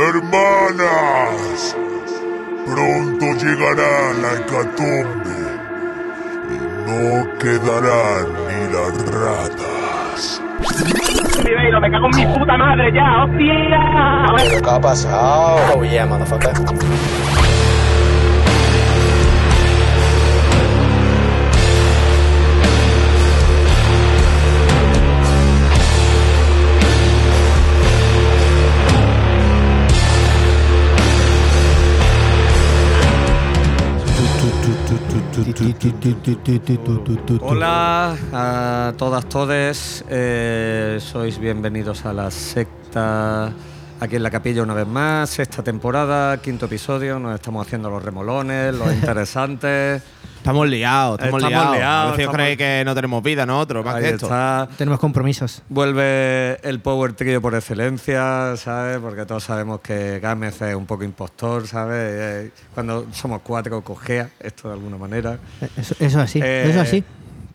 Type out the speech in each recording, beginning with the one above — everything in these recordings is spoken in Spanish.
Hermanas, pronto llegará la hecatombe y no quedarán ni las ratas. Ribeiro, me cago en mi puta madre ya, hostia. ¿Qué ha pasado? Oh yeah, motherfucker. Hola a todas, todes. Eh, sois bienvenidos a la secta aquí en la capilla una vez más. Sexta temporada, quinto episodio. Nos estamos haciendo los remolones, los interesantes. Estamos liados, estamos, Estamos liados. liados, A veces estamos- creéis que no tenemos vida, nosotros, más Ahí que esto. está. Tenemos compromisos. Vuelve el Power Trio por excelencia, ¿sabes? Porque todos sabemos que Gámez es un poco impostor, ¿sabes? Eh, Cuando somos cuatro, cojea esto de alguna manera. Eso, eso así, Eh, eso así.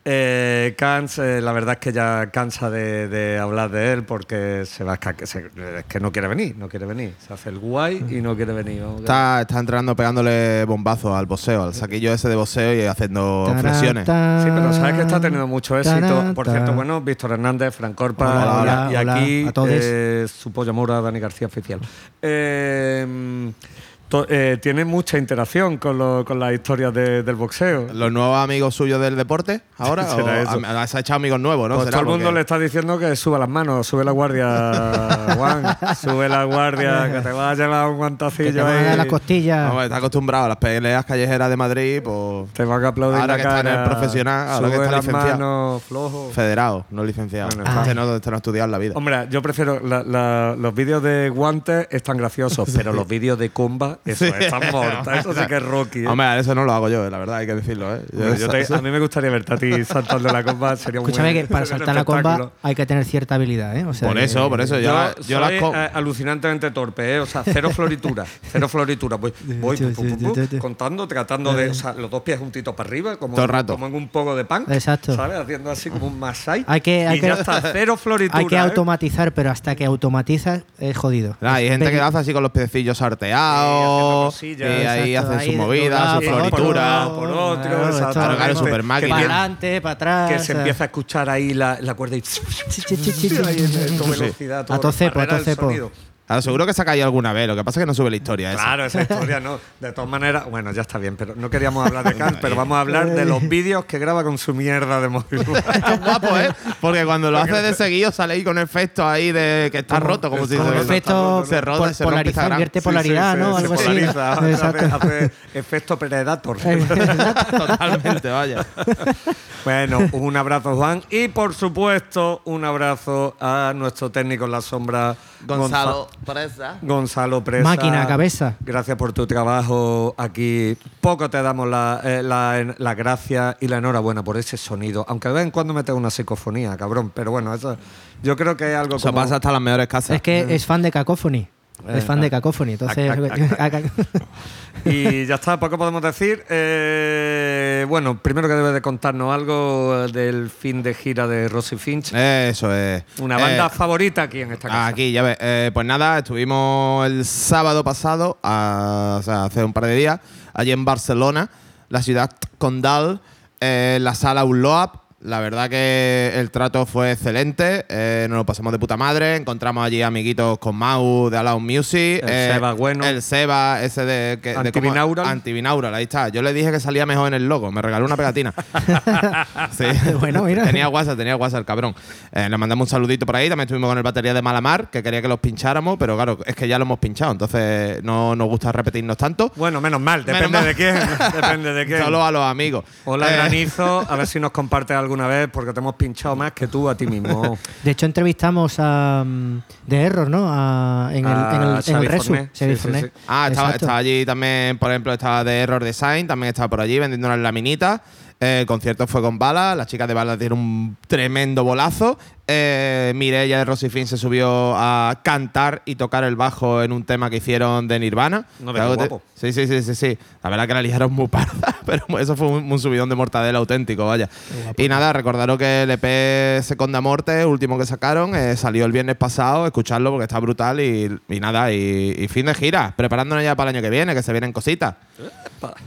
Eh, Kans, eh, la verdad es que ya cansa de, de hablar de él porque se va a se- es que no quiere venir, no quiere venir. Se hace el guay y no quiere venir. Vamos, Está, está entrenando pegándole bombazos al boxeo, al saquillo ese de boxeo y haciendo Tarán, flexiones. Sí, pero sabes que está teniendo mucho éxito. tarán, Por cierto, bueno, Víctor Hernández, Fran Corpa Hola, hola, y hola aquí a todos. eh, su polla mora, Dani García Oficial. Eh, eh, tiene mucha interacción con, lo- con las historias de- del boxeo. ¿Los nuevos amigos suyos del deporte ahora? Será ¿O eso. ha- se ha echado amigos nuevos, ¿no? Pues todo el mundo porque- le está diciendo que suba las manos, sube la guardia, Juan, sube la guardia, que te va a llevar un Que te guantacillo van a ahí. las costillas. Vamos, está acostumbrado a las peleas callejeras de Madrid, pues Te van a aplaudir Ahora la que está en cara. el profesional, ahora que sube está las licenciado. manos, flojo. federado, no licenciado. Bueno, está. este, no, este no ha estudiado en la vida. Hombre, yo prefiero la- la- los vídeos de guantes están graciosos, pero los vídeos de comba, eso están mortas, eso sí que es Rocky. ¿eh? Hombre, eso no lo hago yo, la verdad, hay que decirlo. ¿eh? Hombre, yo te- eso- a mí me gustaría verte a ti saltando la comba, sería Escúchame buen- que para saltar la comba hay que tener cierta habilidad, ¿eh? O sea, Por eso, por eso. Yo, Yo, las soy co- eh, alucinantemente torpe, ¿eh? o sea, cero floritura, cero floritura. Voy, voy pu- pu- pu- pu, contando, tratando de, o sea, los dos pies juntitos para arriba, como, Todo el rato. como en un poco de pan, Exacto. ¿sabes? Haciendo así como un masai. Hay que- hay y que- ya está, cero floritura. Hay que ¿eh? automatizar, pero hasta que automatizas es jodido. Nah, hay gente que Peli- hace así con los piecillos haciendo sarteados. cosillas. y ahí Exacto, hacen su movida, su por floritura. por otro, Claro, exacto. esto- super que máquina. viene- Para adelante, para atrás. que se o sea, empieza a escuchar ahí la, la cuerda y chi, chi. Claro, seguro que se ha caído alguna vez. Lo que pasa es que no sube la historia. Claro, esa historia no. De todas maneras, bueno, ya está bien, pero no queríamos hablar de Kant, pero vamos a hablar de los vídeos que graba con su mierda de móvil. Es guapo, ¿eh? Porque cuando lo hace de seguido sale ahí con efectos ahí de que está Como- roto, como es si como se, efecto se rota, se Instagram. invierte polaridad, sí, ¿no? se- Algo se así. polariza, hace efecto Predator. Totalmente, vaya. Bueno, un abrazo, Juan. Y por supuesto, un abrazo a nuestro técnico en la sombra, Gonzalo Presa. Gonzalo Presa. Máquina, cabeza. Gracias por tu trabajo aquí. Poco te damos la, eh, la, la gracia y la enhorabuena por ese sonido. Aunque de vez en cuando metes una psicofonía, cabrón. Pero bueno, eso yo creo que es algo Eso como... pasa hasta las mejores casas. Es que es fan de Cacophony. Es fan de Cacophony. Entonces. Y ya está, poco podemos decir. Eh, bueno, primero que debe de contarnos algo del fin de gira de Rosy Finch. Eso es. Una banda Eh, favorita aquí en esta casa. Aquí, ya ves. Eh, pues nada, estuvimos el sábado pasado, a- o sea, hace un par de días, allí en Barcelona, la ciudad condal, eh, en la sala Unloap. La verdad que el trato fue excelente, eh, nos lo pasamos de puta madre, encontramos allí amiguitos con Mau de Allow Music. El eh, Seba bueno. El Seba, ese de... Que, de Antibinaural. Antibinaural, ahí está. Yo le dije que salía mejor en el logo, me regaló una pegatina. sí. Bueno, mira. Tenía WhatsApp, tenía WhatsApp el cabrón. Eh, le mandamos un saludito por ahí. También estuvimos con el batería de Malamar, que quería que los pincháramos, pero claro, es que ya lo hemos pinchado, entonces no nos gusta repetirnos tanto. Bueno, menos mal, depende Menos mal. de quién. Depende de quién. Solo a los amigos. Hola, Eh, Granizo. A ver si nos compartes alguna vez, porque te hemos pinchado más que tú a ti mismo. De hecho, entrevistamos a. mm, de Error, ¿no? A- en el, en el, en Xavi el Resu. Forné. Xavi Sí, sí, Forné. sí. Ah, estaba, Exacto. estaba allí también, por ejemplo, estaba de Error Design, también estaba por allí vendiendo unas laminitas. Eh, el concierto fue con Bala, las chicas de Bala dieron un tremendo bolazo. Eh, Mireia de Rosifin se subió a cantar y tocar el bajo en un tema que hicieron de Nirvana. No, te- guapo. Sí, sí, sí, sí, sí. La verdad que la liaron muy parda, pero eso fue un, un subidón de mortadela auténtico, vaya. Y nada, recordaros que el EP Seconda Morte, último que sacaron, eh, salió el viernes pasado, escucharlo porque está brutal y, y nada, y, y fin de gira, preparándonos ya para el año que viene, que se vienen cositas.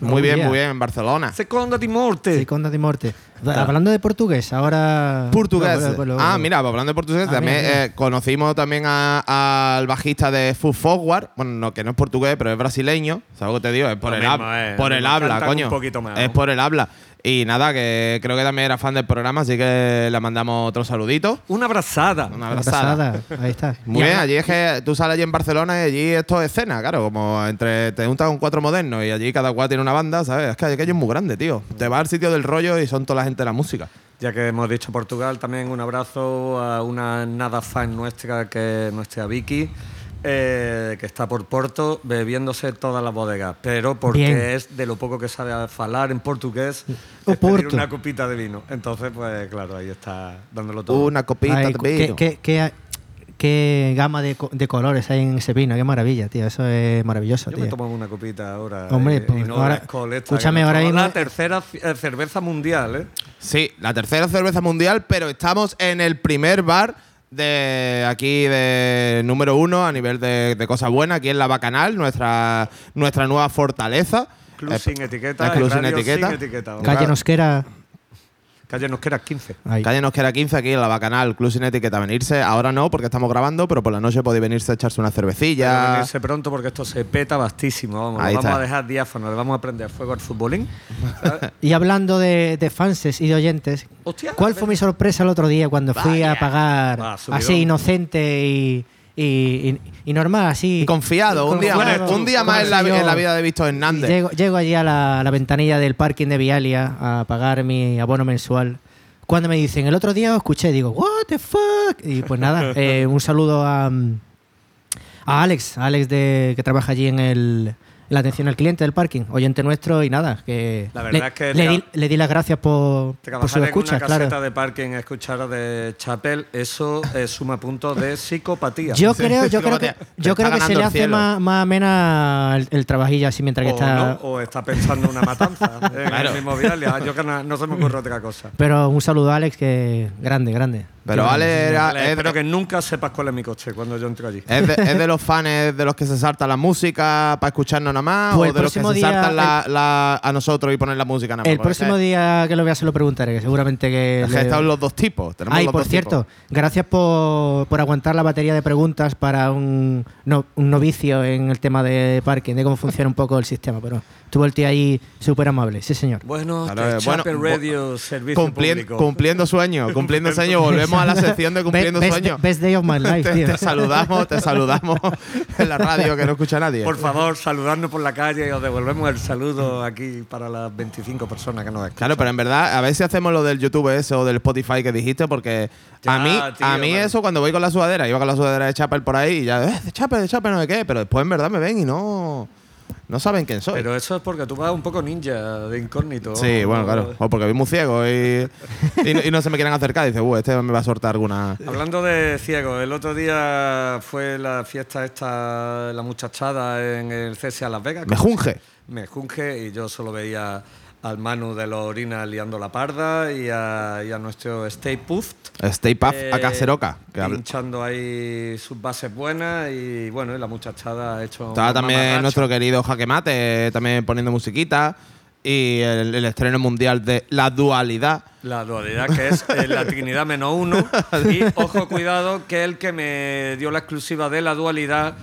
Muy Oh, bien, yeah. muy bien, en Barcelona. Seconda di morte. Sí, Conda di Morte. Hablando de portugués, ahora. Portugués. Ah, mira, pues hablando de portugués, Ah, también mira, mira. eh, conocimos también al bajista de Food Forward. Bueno, no, que no es portugués, pero es brasileño. ¿Sabes lo que te digo? Es por Lo el, mismo, hab- eh, por lo el habla, coño. un poquito más, es ¿no? por el habla. Y nada, que creo que también era fan del programa, así que le mandamos otro saludito. Una abrazada. Una abrazada. abrazada. Ahí está. Muy bien, allí es que tú sales allí en Barcelona y allí esto es escena, claro, como entre te juntas con cuatro modernos y allí cada cual tiene una banda, ¿sabes? Es que aquello es muy grande, tío. Te vas al sitio del rollo y son toda la gente de la música. Ya que hemos dicho Portugal, también un abrazo a una nada fan nuestra, que es nuestra Vicky, eh, que está por Porto bebiéndose todas las bodegas, pero porque Bien. es de lo poco que sabe hablar en portugués, O es pedir una copita de vino. Entonces, pues claro, ahí está dándolo todo. Una copita Ay, de qué, vino. qué- qué- qué gama de, co- de colores hay en ese vino, qué maravilla, tío. Eso es maravilloso, Yo me tío. tomo una copita ahora. Hombre, eh, pues y no ahora- escúchame, ahora mismo- La tercera eh, cerveza mundial, ¿eh? Sí, la tercera cerveza mundial, pero estamos en el primer bar de aquí de número uno a nivel de, de cosas buenas, aquí en la Bacanal, nuestra, nuestra nueva fortaleza. Club Eh, sin etiqueta. el Club sin etiqueta. sin etiqueta. Ca- Calle Nosquera. Calle Nosquera 15. Ahí. Calle nos queda 15 aquí en la Bacanal, Club sin etiqueta. Venirse, ahora no, porque estamos grabando, pero por la noche podéis venirse a echarse una Pero cervecilla. venirse pronto porque esto se peta bastísimo. Vamos, Ahí lo vamos está. a dejar diáfano, le vamos a prender fuego al futbolín. Y hablando de, de fanses y de oyentes, Hostia, ¿cuál fue mi sorpresa el otro día cuando fui a pagar Va, así inocente y, y, y- y normal, así? Y confiado, un día, Confiado. más, un día más en la, Yo- en la vida de Víctor Hernández. Llego, llego allí a la, ventanilla del parking de Vialia a pagar mi abono mensual. Cuando me dicen, el otro día os escuché, digo, ¿What the fuck? Y pues nada, eh, un saludo a, mm, a Alex, a Alex de, que trabaja allí en el, la atención al cliente del parking, oyente nuestro y nada, que, La verdad le, es que le di, le di las gracias por, por Trabajar sus en una caseta claro. de parking, escuchar de Chapel, eso suma puntos de psicopatía. Yo Sí, creo, yo creo que, yo creo que se le hace más, más amena el, el trabajillo así mientras que está... no, o está pensando una matanza en Claro. el mismo Vialia. Yo que no, no se me ocurre otra cosa. Pero un saludo a Alex, que grande, grande. Pero Ale era, es, espero que nunca sepas cuál es mi coche cuando yo entro allí. es de, es de los fans de los que se saltan la música para escucharnos nada más, Pues o el de los que próximo se día- saltan la- la- a nosotros y ponen la música nada más. El próximo es día que lo vea se lo preguntaré, que seguramente que... Es que le- están los dos tipos. Tenemos Ay, los por dos cierto, tipos. gracias por, por aguantar la batería de preguntas para un, no- un novicio en el tema de parking, de cómo funciona un poco el sistema, pero estuvo el tío ahí súper amable, sí señor. Bueno, que eh, bueno, Chapel bu- Radio, servicio Cumplien- público. cumpliendo sueños, cumpliendo sueños. Volvemos a la sección de cumpliendo Best- sueños. Best day of my life, Te, tío. te saludamos, te saludamos en la radio que no escucha nadie. Por favor, saludadnos por la calle y os devolvemos el saludo aquí para las 25 personas que nos escuchan. Claro, pero en verdad, a ver si hacemos lo del YouTube ese o del Spotify que dijiste, porque Ya, a mí, tío, a mí eso cuando voy con la sudadera, iba con la sudadera de Chapel por ahí y ya, eh, de Chapel, de Chapel, no sé qué, pero después en verdad me ven y no, no saben quién soy. Pero eso es porque tú vas un poco ninja de incógnito. sí, bueno, claro. O porque voy muy ciego y, y, no, y no se me quieren acercar. Dice, uh, este me va a soltar alguna. Hablando de ciegos, el otro día fue la fiesta esta, la muchachada en el CSA Las Vegas. Me junge. Me junge y yo solo veía al Manu de los Orinas liando la parda y a, y a nuestro Stay Puft. Stay Puff eh, a Caseroca. Que habla- pinchando ahí sus bases buenas y bueno, y la muchachada ha hecho. Estaba también nuestro querido Jaque Mate, también poniendo musiquita. Y el, el estreno mundial de La Dualidad. La dualidad que es eh, la Trinidad menos uno. Y ojo, cuidado, que el que me dio la exclusiva de la dualidad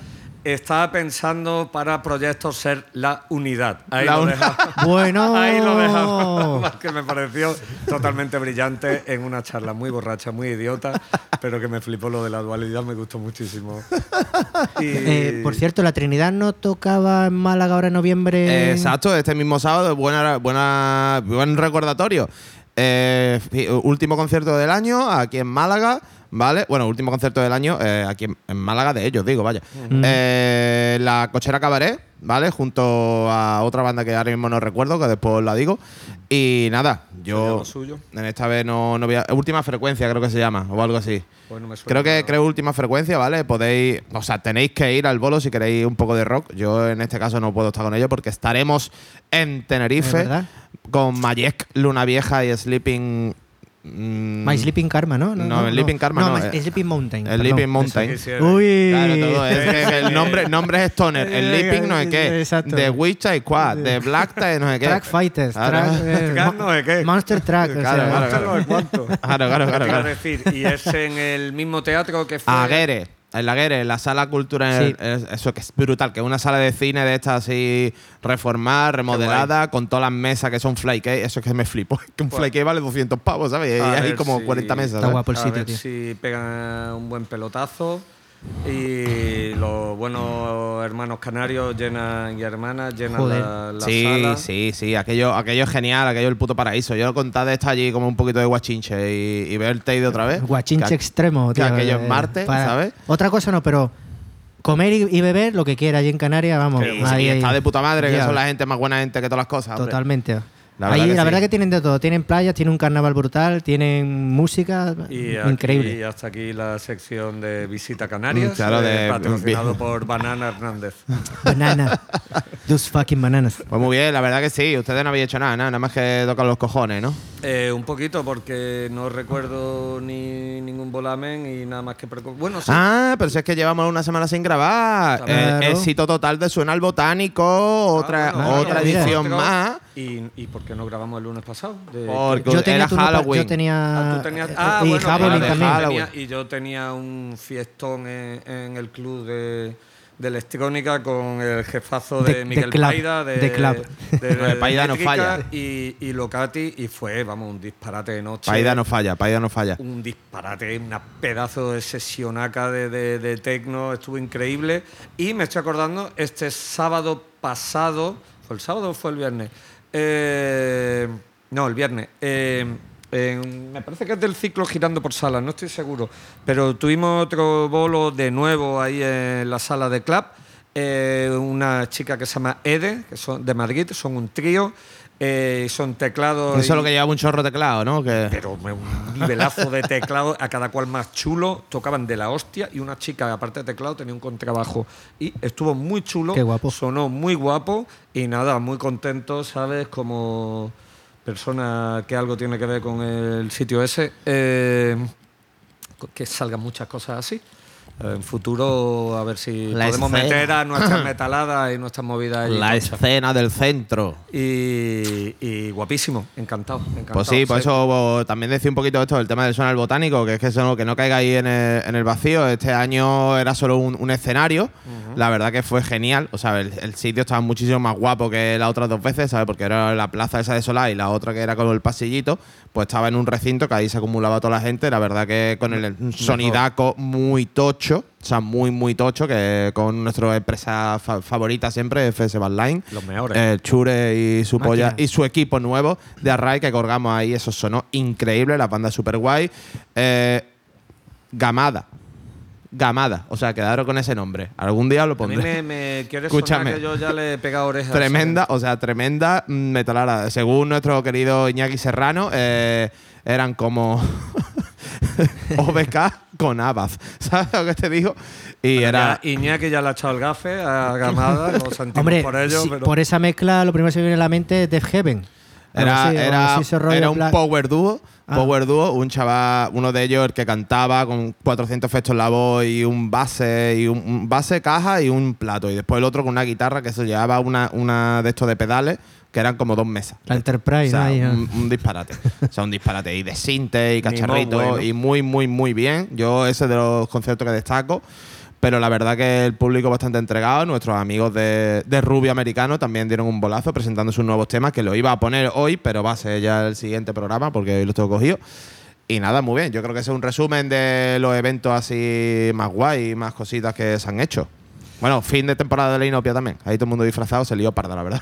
estaba pensando para proyectos ser la unidad. Ahí La lo dejamos. Bueno. Ahí lo dejamos. Que me pareció totalmente brillante en una charla muy borracha, muy idiota, pero que me flipó lo de la dualidad, me gustó muchísimo. Y- Eh, por cierto, la Trinidad no tocaba en Málaga ahora en noviembre. Exacto, este mismo sábado, buena, buena, buen recordatorio. Eh, último concierto del año aquí en Málaga. ¿Vale? Bueno, último concierto del año eh, aquí en, en Málaga de ellos, digo, vaya. Eh, la Cochera Cabaret, ¿vale? Junto a otra banda que ahora mismo no recuerdo, que después la digo. Y nada, yo suyo. en esta vez no, no voy a... Última frecuencia creo que se llama, o algo así. Pues no me suena Creo que nada. creo última frecuencia, ¿vale? Podéis, o sea, tenéis que ir al bolo si queréis un poco de rock. Yo en este caso no puedo estar con ellos porque estaremos en ¿Es Tenerife con Mayek, Luna Vieja y Sleeping. Mm, My Sleeping Karma, ¿no? No, Sleeping Karma no, My eh, Sleeping Mountain. el perdón. Sleeping Mountain. Uy. Claro, todo es que el nombre, nombre es Stoner. El Sleeping no sé qué. exacto. De Witch Squad, de Black Tie no sé qué. Track Fighters. Claro. track, eh, Track no sé qué. Monster Track. o Claro, sea, claro, Esto no es cuánto. Claro, claro, claro. Quiero claro. decir, y es en el mismo teatro que fue. Aguere, en la Aguere, en la sala cultural, Sí. es- eso que es brutal, que es una sala de cine de estas así reformada, remodelada, con todas las mesas que son fly cake, eso es que me flipo, que un fly cake vale 200 pavos, ¿sabes? Y A hay como si- 40 mesas. Está guapo el a sitio, ver tío. si pegan un buen pelotazo. Y los buenos hermanos canarios llenan y hermanas llenan Joder. la, la Sí, sala. sí, sí, aquello, aquello es genial, aquello es el puto paraíso. Yo conté de estar allí como un poquito de guachinche y, y ver el Teide otra vez. Guachinche Que- extremo, que tío. aquello es eh, Marte, para- ¿sabes? Otra cosa no, pero comer y, y beber lo que quiera allí en Canarias, vamos. Sí, sí, ahí- y está de puta madre, que son la gente más buena gente que todas las cosas. hombre. La Ahí, verdad que la sí. verdad que tienen de todo. Tienen playas, tienen un carnaval brutal, tienen música. Y aquí- increíble. hasta aquí la sección de Visita Canarias, Mm, claro, eh, de- patrocinado por Banana Hernández. Banana. Those fucking bananas. Pues muy bien, la verdad que sí, ustedes no habían hecho nada, nada, nada más que tocar los cojones, ¿no? Eh, un poquito porque no recuerdo ni ningún volamen y nada más que... preco- Bueno, sí. Ah, pero si es que llevamos una semana sin grabar. Claro. Eh, éxito total de Suena al Botánico, otra, Ah, otra edición más. ¿Y, ¿Y por qué no grabamos el lunes pasado? De- Porque Yo tenía era turno pa- Halloween. Yo tenía. Ah, tú tenías- eh, ah, y bueno, Halloween de también. Halloween. tenía- y yo tenía un fiestón en, en el club de, de electrónica con el jefazo de, De- de Miguel club, Paida, de, de club. de- No, de Paida no falla. Y, y Locati, y fue, vamos, un disparate de noche. Paida no falla, Paida no falla. Un disparate, una pedazo de sesionaca de, de, de tecno, estuvo increíble. Y me estoy acordando, este sábado pasado, ¿fue el sábado o fue el viernes? Eh, no, el viernes. Eh, me parece que es del ciclo girando por salas, no estoy seguro. Pero tuvimos otro bolo de nuevo ahí en la sala de club. Eh, una chica que se llama Ede, que son de Madrid, son un trío. Eh, son teclados. Eso es lo que llevaba un chorro de teclado, ¿no? Que pero un nivelazo de teclado, a cada cual más chulo, tocaban de la hostia y una chica, aparte de teclado, tenía un contrabajo. Y estuvo muy chulo, Qué guapo. sonó muy guapo y nada, muy contento, ¿sabes? Como persona que algo tiene que ver con el sitio ese, eh, que salgan muchas cosas así. En futuro, a ver si La podemos escena. meter a nuestras metaladas y nuestras movidas. la escena del centro. Y, y guapísimo, encantado, encantado. Pues sí, por Sí. eso también decía un poquito esto del tema del al Botánico, que es que eso que no caiga ahí en el, en el vacío. Este año era solo un, un escenario. La verdad que fue genial. O sea, el, el sitio estaba muchísimo más guapo que las otras dos veces, ¿sabes? Porque era la plaza esa de Solá y la otra que era con el pasillito, pues estaba en un recinto que ahí se acumulaba toda la gente. La verdad que con el sonidaco muy tocho, o sea, muy, muy tocho, que con nuestra empresa fa- favorita siempre, FS Line. Los mejores. El Chure y su Máquina. polla y su equipo nuevo de Array que colgamos ahí. Eso sonó increíble, la banda super guay. Eh, Gamada. Gamada. O sea, quedaros con ese nombre. Algún día lo A mí pondré. me, me quiere Escúchame. sonar que yo ya le he pegado orejas. Tremenda, o sea, tremenda mm, metalada. Según nuestro querido Iñaki Serrano, eh, eran como OBK con Abaz. ¿Sabes lo que te digo? Y era. Ya, Iñaki ya le ha echado el gafe a Gamada, lo sentimos Hombre, por ello. si- pero por esa mezcla, lo primero que se me viene a la mente es Death Heaven. Era, era, un power dúo. Ah. Power dúo, un chaval, uno de ellos el que cantaba con 400 efectos en la voz y un base, y un, un base, caja y un plato. Y después el otro con una guitarra que se llevaba una, una de estos de pedales que eran como dos mesas. La Enterprise, O sea, ¿no? Ahí, ¿no? un, un disparate. o sea, un disparate. Y de sinte y cacharrito. bueno. Y muy, muy, muy bien. Yo ese de los conciertos que destaco. Pero la verdad que el público bastante entregado. Nuestros amigos de, de Rubio Americano también dieron un bolazo presentando sus nuevos temas, que lo iba a poner hoy, pero va a ser ya el siguiente programa porque hoy los tengo cogido. Y nada, muy bien. Yo creo que ese es un resumen de los eventos así más guay y más cositas que se han hecho. Bueno, fin de temporada de la Inopia también. Ahí todo el mundo disfrazado se lió parda, la verdad.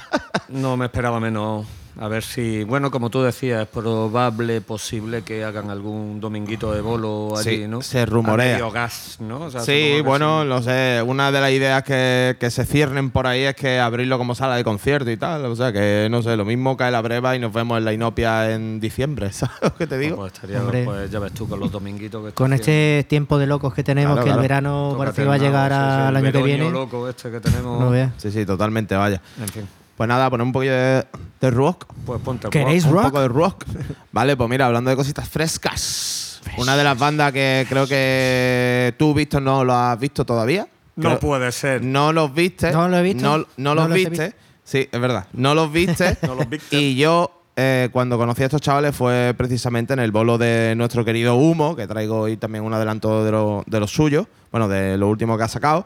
no me esperaba menos. A ver si, bueno, como tú decías, es probable, posible que hagan algún dominguito de bolo allí, Sí, ¿no? se rumorea. Gas, ¿no? O sea, Sí, bueno, sí. no sé. Una de las ideas que, que se ciernen por ahí es que abrirlo como sala de concierto y tal. O sea, que no sé, lo mismo cae la breva y nos vemos en la Inopia en diciembre. ¿Sabes lo que te digo? Pues estaría, Hombre. pues ya ves tú con los dominguitos que Con este tiempo de locos que tenemos, Claro, que claro. el verano Toca parece que va a llegar terminar, sí, sí, al año que viene. loco este que tenemos. No. Sí, sí, totalmente, vaya. En fin, Pues nada, poner un poquillo de, de rock. pues ponte el ¿Queréis rock. Un poco de rock. vale, pues mira, hablando de cositas frescas. Una de las bandas que creo que tú, Víctor, no lo has visto todavía. No Creo- puede ser. No los viste. No lo he visto. No, no No los viste. visto. Sí, es verdad. No los viste. No los viste. Y yo, eh, cuando conocí a estos chavales, fue precisamente en el bolo de nuestro querido Humo, que traigo hoy también un adelanto de, lo- de los suyos, bueno, de lo último que ha sacado,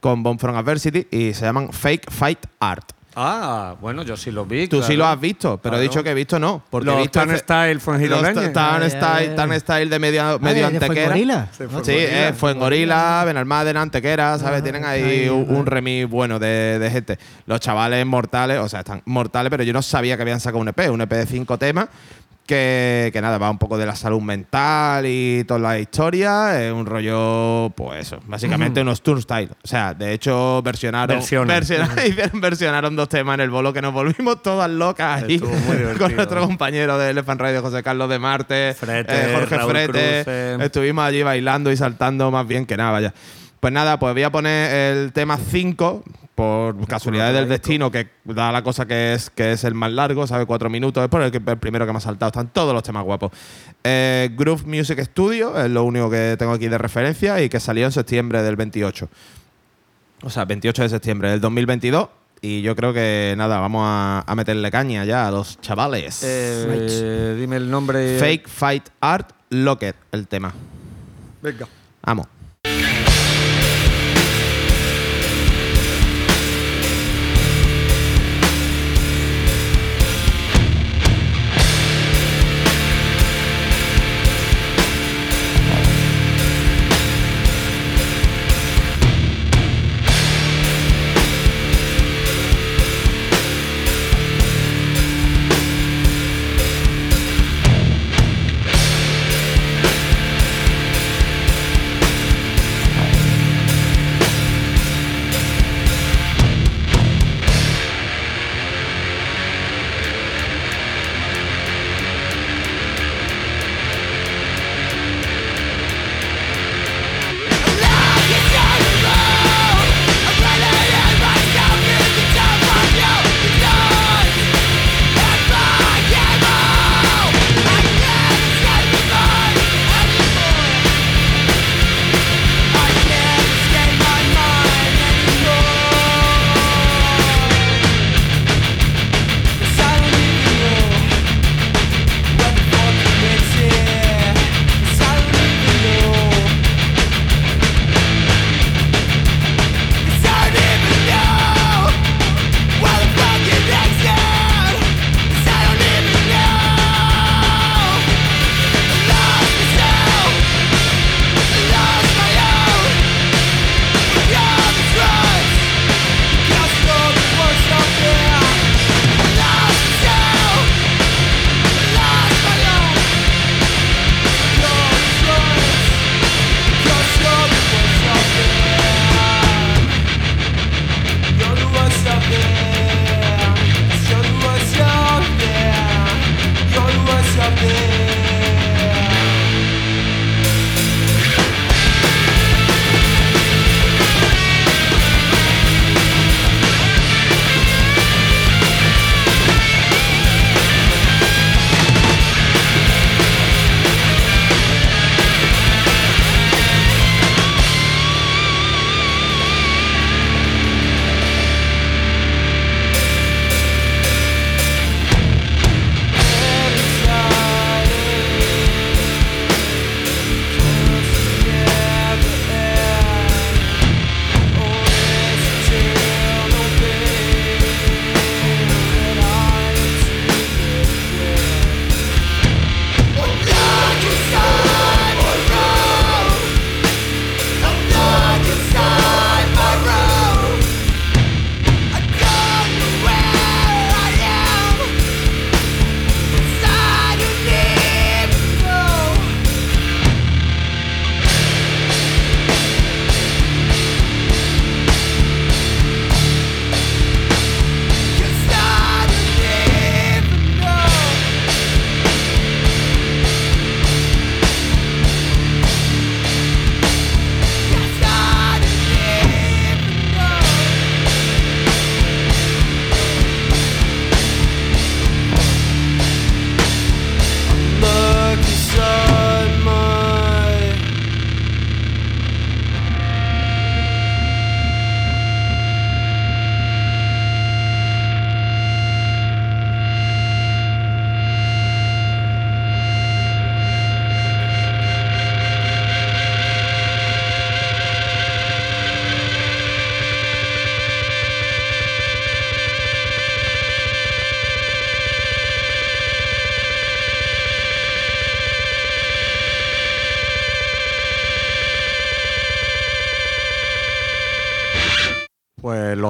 con Bomb from Adversity, y se llaman Fake Fight Art. Ah, bueno, yo sí lo vi. Tú sí lo has visto, pero he Claro. dicho que he visto no. Porque Los he visto Tan Style fuengiroleños. Tan Ah, Style. Tan Style de medio, Ah, medio antequera. Sí, Hostia. Sí, Fuengorila. eh, Fuengorila, Benalmádena, Antequera, ¿sabes? Tienen ahí un, un remix bueno de, de gente. Los chavales mortales, o sea, están mortales, pero yo no sabía que habían sacado un EP, un EP de cinco temas. Que, que nada, va un poco de la salud mental y toda la historia. Es un rollo, pues eso, básicamente unos turnstile. O sea, de hecho, versionaron, versionaron, versionaron dos temas en el bolo que nos volvimos todas locas ahí. Con nuestro compañero de Elephant Radio, José Carlos de Marte, Frete, eh, Jorge Raúl Frete. Estuvimos allí bailando y saltando más bien que nada, vaya. Pues nada, pues voy a poner el tema 5, por casualidades del destino, que da la cosa que es, que es el más largo, ¿sabe? Cuatro minutos, es por el, que, el primero que me ha saltado, están todos los temas guapos. Eh, Groove Music Studio es lo único que tengo aquí de referencia y que salió en septiembre del 28. O sea, 28 de septiembre del 2022. Y yo creo que nada, vamos a, a meterle caña ya a los chavales. Eh, dime el nombre. Fake Fight Art Locket, el tema. Venga. Vamos.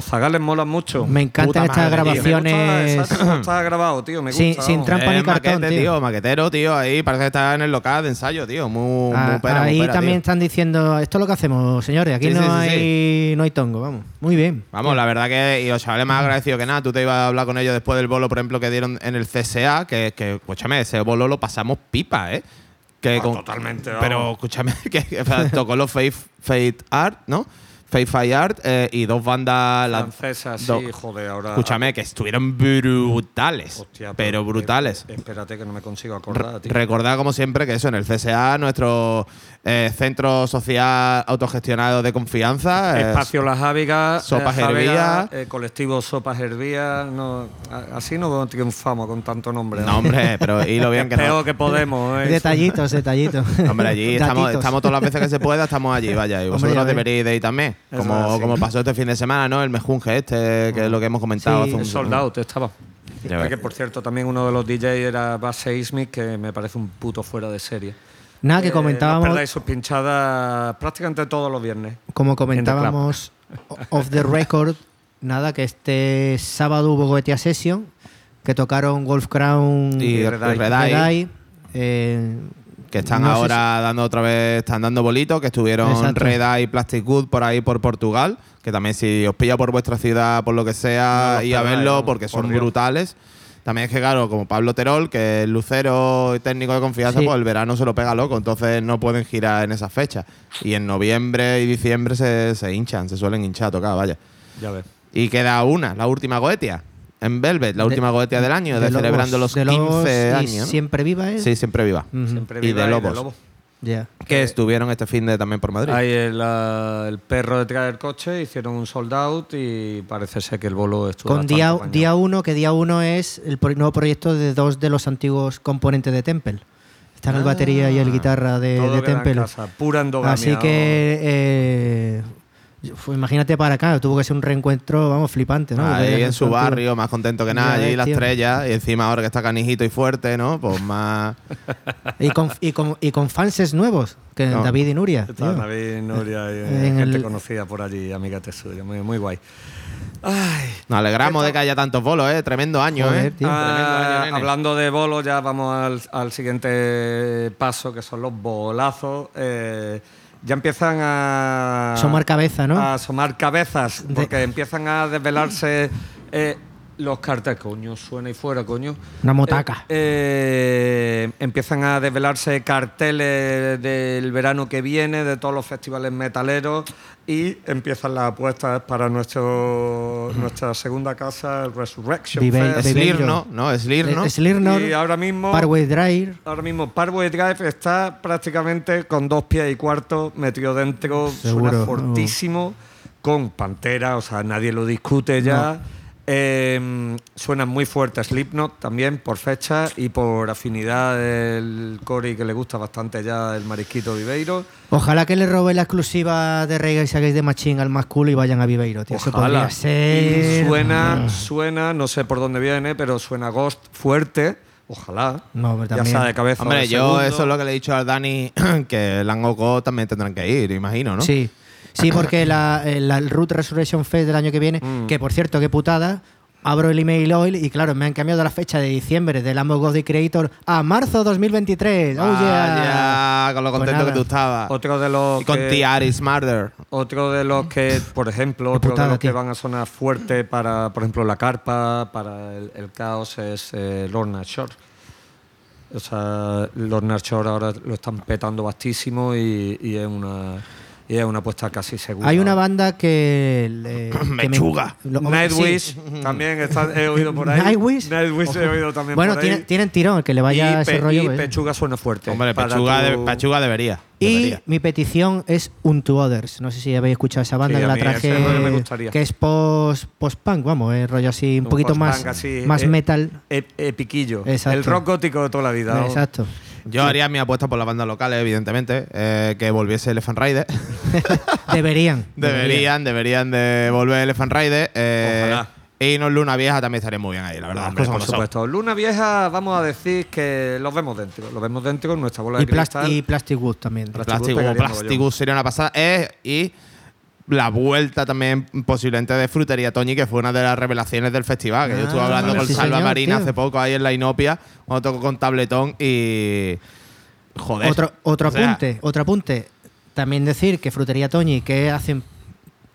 Zagales molan mucho. Me encantan Puta estas madre, tío. Me gusta, grabaciones ¿sabes cómo está grabado, tío. Me gusta. Sin- sin vamos. trampa ni Es cartón, maquete, tío. Maquetero, tío. Ahí parece que está en el local de ensayo, tío. Muy, Ah, muy pera, muy ahí pera, también tío. están diciendo, esto es lo que hacemos, señores, aquí Sí, no, sí, sí, hay, no hay tongo, vamos. Muy bien. Vamos, la verdad que y los chavales más agradecidos que nada. Tú te ibas a hablar con ellos después del bolo, por ejemplo, que dieron en el CSA, que, que escúchame, ese bolo lo pasamos pipa, ¿eh? Que Ah, totalmente, vamos. Pero escúchame, que, que tocó los Faith, Faith Art, ¿no? Fight Art eh, y dos bandas Francesas, do- sí, joder, ahora. Escúchame, que estuvieron brutales. Hostia, pero brutales. eh, espérate que no me consigo acordar. Recordad, como siempre, que eso en el CSA, nuestro eh, centro social autogestionado de confianza. eh, Espacio Las Ávigas, Sopas eh, Jáviga, Hervía. eh, colectivo Sopas Hervía. No, a- así no triunfamos con tanto nombre. No, hombre, pero y lo bien que Peor no. que podemos. ¿eh? Detallitos, detallitos. Hombre, allí estamos, estamos todas las veces que se pueda, estamos allí, vaya. Y Hombre, vosotros ves. deberíais de ir también. Eso Como, como pasó este fin de semana, ¿no? El mejunje este, que es lo que hemos comentado Sí, hace un El sold out estaba. Que por cierto, también uno de los DJs era Bass Seismic, que me parece un puto fuera de serie. Nada, que Eh, No comentábamos, perdáis sus pinchadas prácticamente todos los viernes. como comentábamos off the record, nada, que este sábado hubo Goetia Session, que tocaron Wolf Crown Y Red Eye. Red Eye, Red Eye, eh, que están no ahora dando otra vez, están dando bolitos, que estuvieron Exacto. Red Eye y Plastic Good por ahí por Portugal, que también si os pilla por vuestra ciudad, por lo que sea, No y a verlo, porque por son Dios. brutales. También es que, claro, como Pablo Terol, que es lucero y técnico de confianza, Sí. pues el verano se lo pega loco, entonces no pueden girar en esas fechas. Y en noviembre y diciembre se, se hinchan, se suelen hinchar a tocar, vaya. Ya ves. Y queda una, la última Goetia, en Velvet, la De- última Goetia del año, de, Lobos, celebrando los de 15 Lobos y años. ¿no? Siempre viva es. Sí, siempre viva. Siempre Y viva de y lobos. Ya. Que estuvieron este fin de también por Madrid. Ahí el, el perro detrás del coche, hicieron un sold out y parece ser que el bolo estuvo Con día, día uno, que día uno es el pro- nuevo proyecto de dos de los antiguos componentes de Temple. Están el batería y el guitarra de, Ah, Todo de Temple. casa, pura endogamia. Así que eh, fue- imagínate para acá, tuvo que ser un reencuentro, vamos, flipante, ¿no? Ahí en su barrio, más contento que nada, allí la tío. estrella, y encima ahora que está canijito y fuerte, ¿no? Pues más. Y con, y con, y con fanses nuevos, que No. David y Nuria. Está. David, Nuria y eh, En gente el- conocida por allí, amigate suya, muy, muy guay. Ay, Nos alegramos de que haya tantos bolos, ¿eh? Tremendo año, Joder, ¿eh? tío. Tremendo Ah, año, hablando de bolos, ya vamos al, al siguiente paso, que son los bolazos. Eh, ya empiezan a... Asomar cabeza, ¿no? A asomar cabezas, De- porque empiezan a desvelarse eh, los carteles. Coño, suena y fuera, coño. Una motaca. Eh, eh, empiezan a desvelarse carteles del verano que viene, de todos los festivales metaleros, y empiezan las apuestas para nuestro, nuestra segunda casa, el Resurrection Vive- Slirno, ¿no? Slirno. Eh, Slipknot, Y ahora mismo, Parkway Drive. ahora mismo Parkway Drive está prácticamente con dos pies y cuarto metido dentro, Seguro. suena fortísimo, con Pantera, o sea, nadie lo discute ya. Eh, suena muy fuerte Slipknot también por fecha y por afinidad del Cory que le gusta bastante ya el marisquito Viveiro. Ojalá que le robe la exclusiva de Reggae y de Machine al más cool y vayan a Viveiro, tío. Eso Ojalá. podría ser. Y suena, Ah. suena, no sé por dónde viene, pero suena Ghost fuerte. Ojalá. No, pero ya sea de cabeza. Hombre, de yo segundo. eso es lo que le he dicho al Dani, que el Angoco también tendrán que ir, imagino, ¿no? Sí. Sí, porque la, eh, la el Root Resurrection Fest del año que viene, Mm. que por cierto, qué putada, abro el email hoy y claro, me han cambiado la fecha de diciembre del Lambo God Creator a marzo 2023. Oh, yeah. Vaya, con lo Pues contento que tú estabas. Otro de los Y con que- Tiaris Murder. Otro de los que, por ejemplo, otro putada, de los que van a sonar fuerte para, por ejemplo, la carpa, para el, el caos, es eh, Lorna Shore. O sea, Lorna Shore ahora lo están petando bastísimo y, y es una y es una apuesta casi segura. Hay una banda que. le- que me- Mechuga. lo- Nightwish sí. también está- he oído por ahí. Nightwish. Nightwish he oído también Bueno, por ahí. tienen, tienen tirón, que le vaya y, ese Pe- rollo. y pues. Pechuga suena fuerte. Hombre, Pechuga, de- tu- Pechuga debería. Y debería. mi petición es Unto Others. No sé si habéis escuchado esa banda Sí, que a la mí ese rollo me traje. gustaría. Que es post- post-punk, vamos, eh, rollo así, un Un poquito más, así, más eh, metal. Exacto. El rock gótico de toda la vida. ¿no? Exacto. Yo haría mi apuesta por las bandas locales, evidentemente, eh, que volviese Elephant Rider. Deberían. deberían, deberían de volver Elephant Rider. eh, Ojalá. Y no Luna Vieja también estaría muy bien ahí, la verdad. Hombre, por son. supuesto. Luna Vieja, vamos a decir que los vemos dentro. Los vemos dentro en nuestra bola Y, de cristal. y Plastic Wood también. Plastic Plastic mogollón. sería una pasada. Eh, y la vuelta también posiblemente de Frutería Toñi, que fue una de las revelaciones del festival. Que yo estuve Ah, hablando con sí, Salva señor, Marina tío. hace poco ahí en la Inopia, cuando tocó con Tabletón y. Joder. Otro, otro O sea, apunte, otro apunte. También decir que Frutería Toñi, que hacen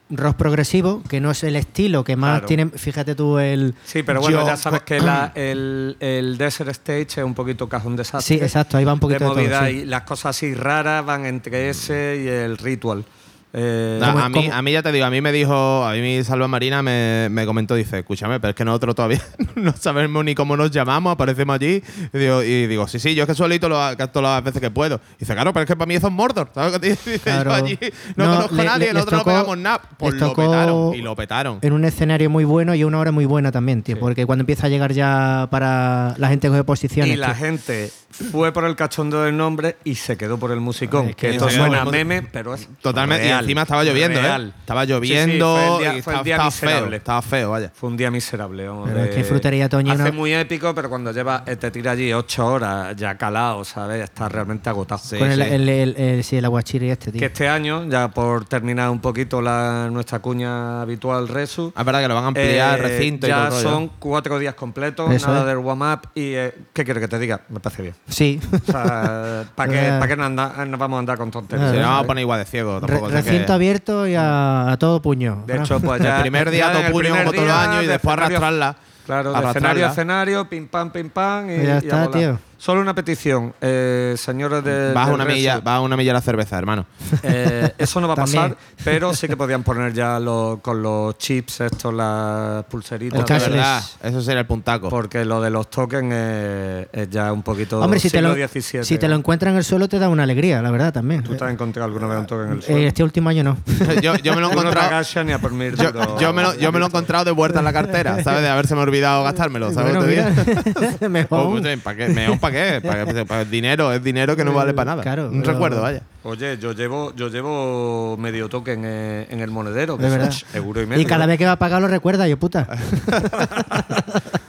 rock progresivo, que no es el estilo que más Claro. tiene, fíjate tú el... Sí, pero bueno, yo- ya sabes que la- el, el Desert Stage es un poquito cajón desastre. Sí, exacto, ahí va un poquito de, todo, movida sí. y las cosas así raras van entre ese y el ritual. Eh, No, ¿Cómo- a, mí, cómo? a mí ya te digo, a mí me dijo, a mí mi Salva Marina me, me comentó, dice, escúchame, pero es que nosotros todavía no sabemos ni cómo nos llamamos, aparecemos allí. Y digo, y digo sí, sí, yo es que ir todas las- veces que puedo. dice, claro, pero es que para mí eso es Mordor. ¿Sabes lo que te dice? Claro. Yo allí no, No, conozco le- a nadie, nosotros tocó- no pegamos nada. Pues lo petaron y lo petaron. En un escenario muy bueno y una hora muy buena también, tío, porque cuando empieza a llegar ya para la gente coge posiciones... y la tío. gente fue por el cachondo del nombre y se quedó por el musicón. Que que esto suena el meme, pero es Totalmente. real, y encima estaba lloviendo, real. ¿eh? Estaba Sí, sí, lloviendo fue el día- y fue el estaba, día estaba feo. miserable. Estaba feo, vaya. Fue un día miserable. vamos, Pero es que Frutería Hace muy épico, pero cuando lleva, eh, te tira allí ocho horas ya calado, ¿sabes? Está realmente agotado. Sí, con el, sí. el, el- el- sí, el aguachiri este, tío. Que este año, ya por terminar un poquito la, nuestra cuña habitual Resu, Ah, Es verdad que lo van a ampliar eh, recinto y ya todo el rollo. son cuatro días completos, Eso nada es. del warm-up y eh, ¿qué quieres que te diga? Me parece bien. Sí. O sea, ¿para qué, pa' qué nos, anda- nos vamos a andar con tonterías? Sí, no vamos a poner igual de ciego. Tampoco recinto abierto y a, a todo puño. De hecho, pues El ya. primer día ya todo el puño primer como todos los día, años y de después arrastrarla. Claro, de escenario a escenario, pim pam, pim pam. Y, Ya y a está, volar. tío. Solo una petición, eh, señores de. Vas a del una milla, vas a una milla la cerveza, hermano. Eh, eso no va a pasar, pero sí que podían poner ya los- con los chips, estos, las pulseritas. De verdad, eso sería el puntaco. Porque lo de los tokens es, es ya un poquito. Hombre, si te, siglo lo, XVII. si te lo encuentras en el suelo te da una alegría, la verdad, también. ¿Tú te has encontrado alguna vez un token en el Eh, suelo? este último año no. yo, yo me lo he encontrado. Yo, yo me lo, yo me lo he encontrado de vuelta en la cartera, ¿sabes? De haberse me olvidado gastármelo, ¿sabes Bueno, mira, mejor Oh, pues, ¿Para qué? ¿Mejor para? ¿Para qué? Para el dinero, es dinero que no vale para nada. Claro, Un recuerdo, vaya. Oye, yo llevo, yo llevo medio eh, en el monedero, que son verdad. ch, euro y medio. Y cada vez que va a pagar lo recuerda, yo puta.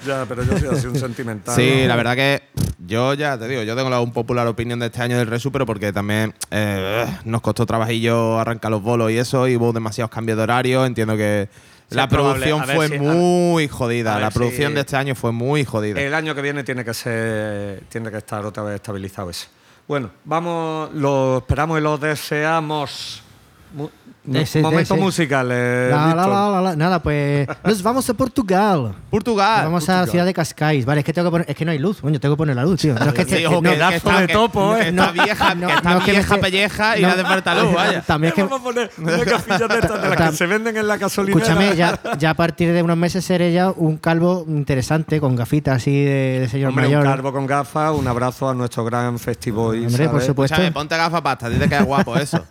Ya, pero yo soy así un sentimental. Sí, ¿no? la verdad que yo ya te digo, yo tengo la un popular opinión de este año del Resu, pero porque también eh, nos costó trabajillo arrancar los bolos y eso, y hubo demasiados cambios de horario. Entiendo que Sí, la producción fue si- muy jodida. La producción si- de este año fue muy jodida. El año que viene tiene que ser, tiene que estar otra vez estabilizado eso. Bueno, vamos, lo esperamos y lo deseamos. Ese-. La, la, la, la, la. Nada, pues nos vamos a Portugal. Portugal. vamos a la ciudad de Cascais. Vale, es que tengo que poner, es que no hay luz, coño, tengo que poner la luz, tío. No es que, Sí, que- no, que- que está- de que- topo, que ¿eh? está vieja, no, que está no, que vieja pelleja y hace falta luz, vaya. También es que Vamos a poner una de estas de las que se venden en la gasolinera. Escúchame, ya, ya a partir de unos meses seré ya un calvo interesante, con gafitas así de, de señor Hombre, mayor. un carbo con gafas, un abrazo a nuestro gran festival. Hombre, por supuesto. Escúchame, ponte gafas pasta, a ti te queda guapo eso.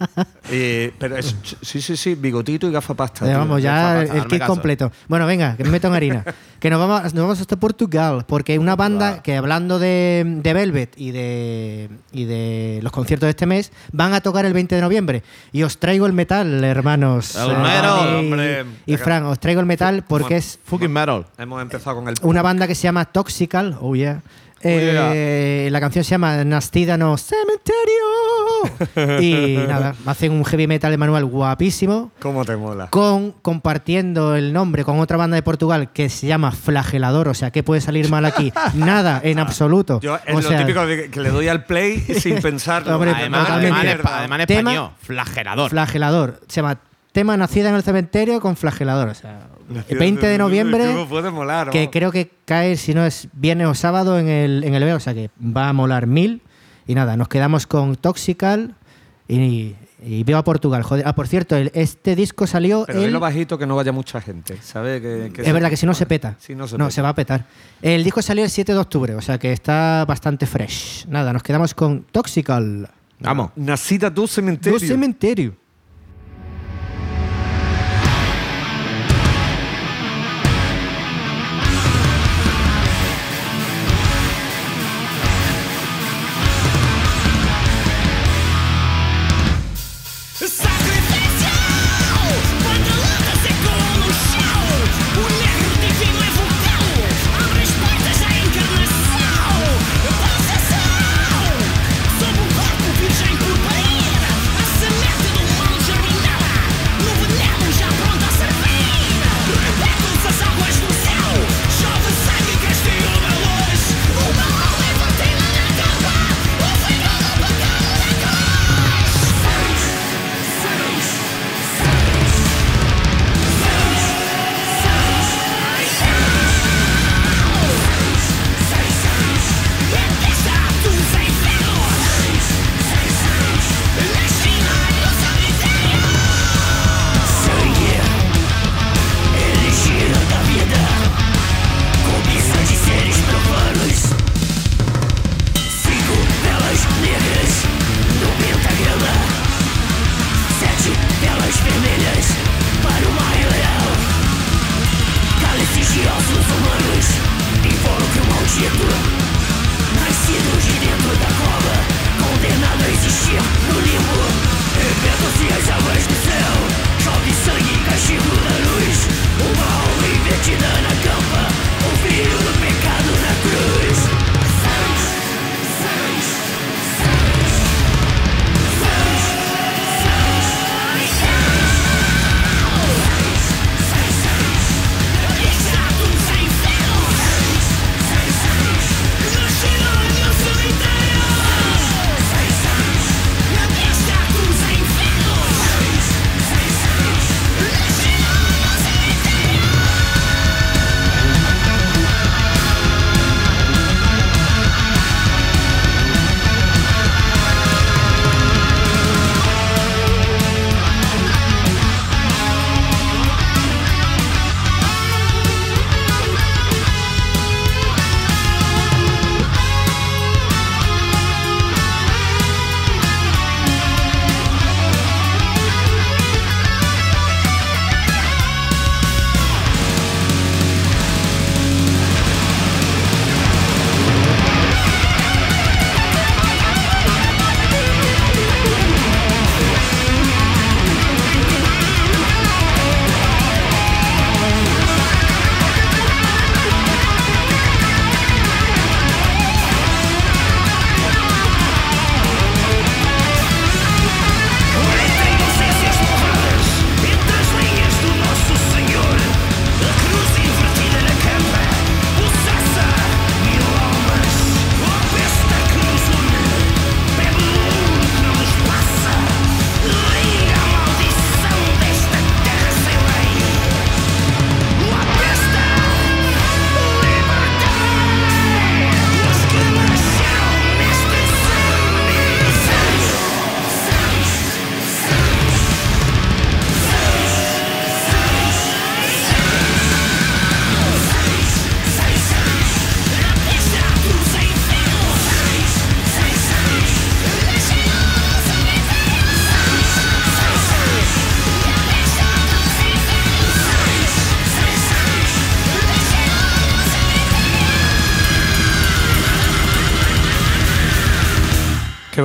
pero es- sí, sí, sí, bigotito y gafas pasta. Vamos, ya el, kit completo. Bueno, venga, que me meto en harina. que nos vamos, nos vamos hasta Portugal, porque una banda que hablando de, de Velvet y de, y de los conciertos de este mes, van a tocar el 20 de noviembre. Y os traigo el metal, hermanos. El Eh, metal, y- hombre. Y Fran, os traigo el metal porque es Fucking metal. Hemos empezado con el. una banda que se llama Toxical. Oh, yeah. Eh, La canción se llama Nastida no Cementerio. y nada, hacen un heavy metal de manual guapísimo. ¿Cómo te mola? con compartiendo el nombre con otra banda de Portugal que se llama Flagelador, o sea, ¿qué puede salir mal aquí? Nada, en absoluto. Yo, es o lo sea, típico de que le doy al play sin pensarlo. Hombre, Además, además, además Tema- español, flagelador. Flagelador, se llama Tema Nacida en el Cementerio con Flagelador, o sea, el 20 de noviembre ¿Cómo puede molar? que creo que cae si no es viernes o sábado en el en el B, o sea que va a molar mil y nada, nos quedamos con Toxical y, y viva Portugal. Joder. Ah, por cierto, el- este disco salió Pero el dilo bajito que no vaya mucha gente. ¿Sabes? Que, que es verdad que si no se peta. Si no se no, peta. se va a petar. El disco salió el 7 de octubre, o sea que está bastante fresh. Nada, nos quedamos con Toxical. Vamos. Nacida do cementerio. Do cementerio.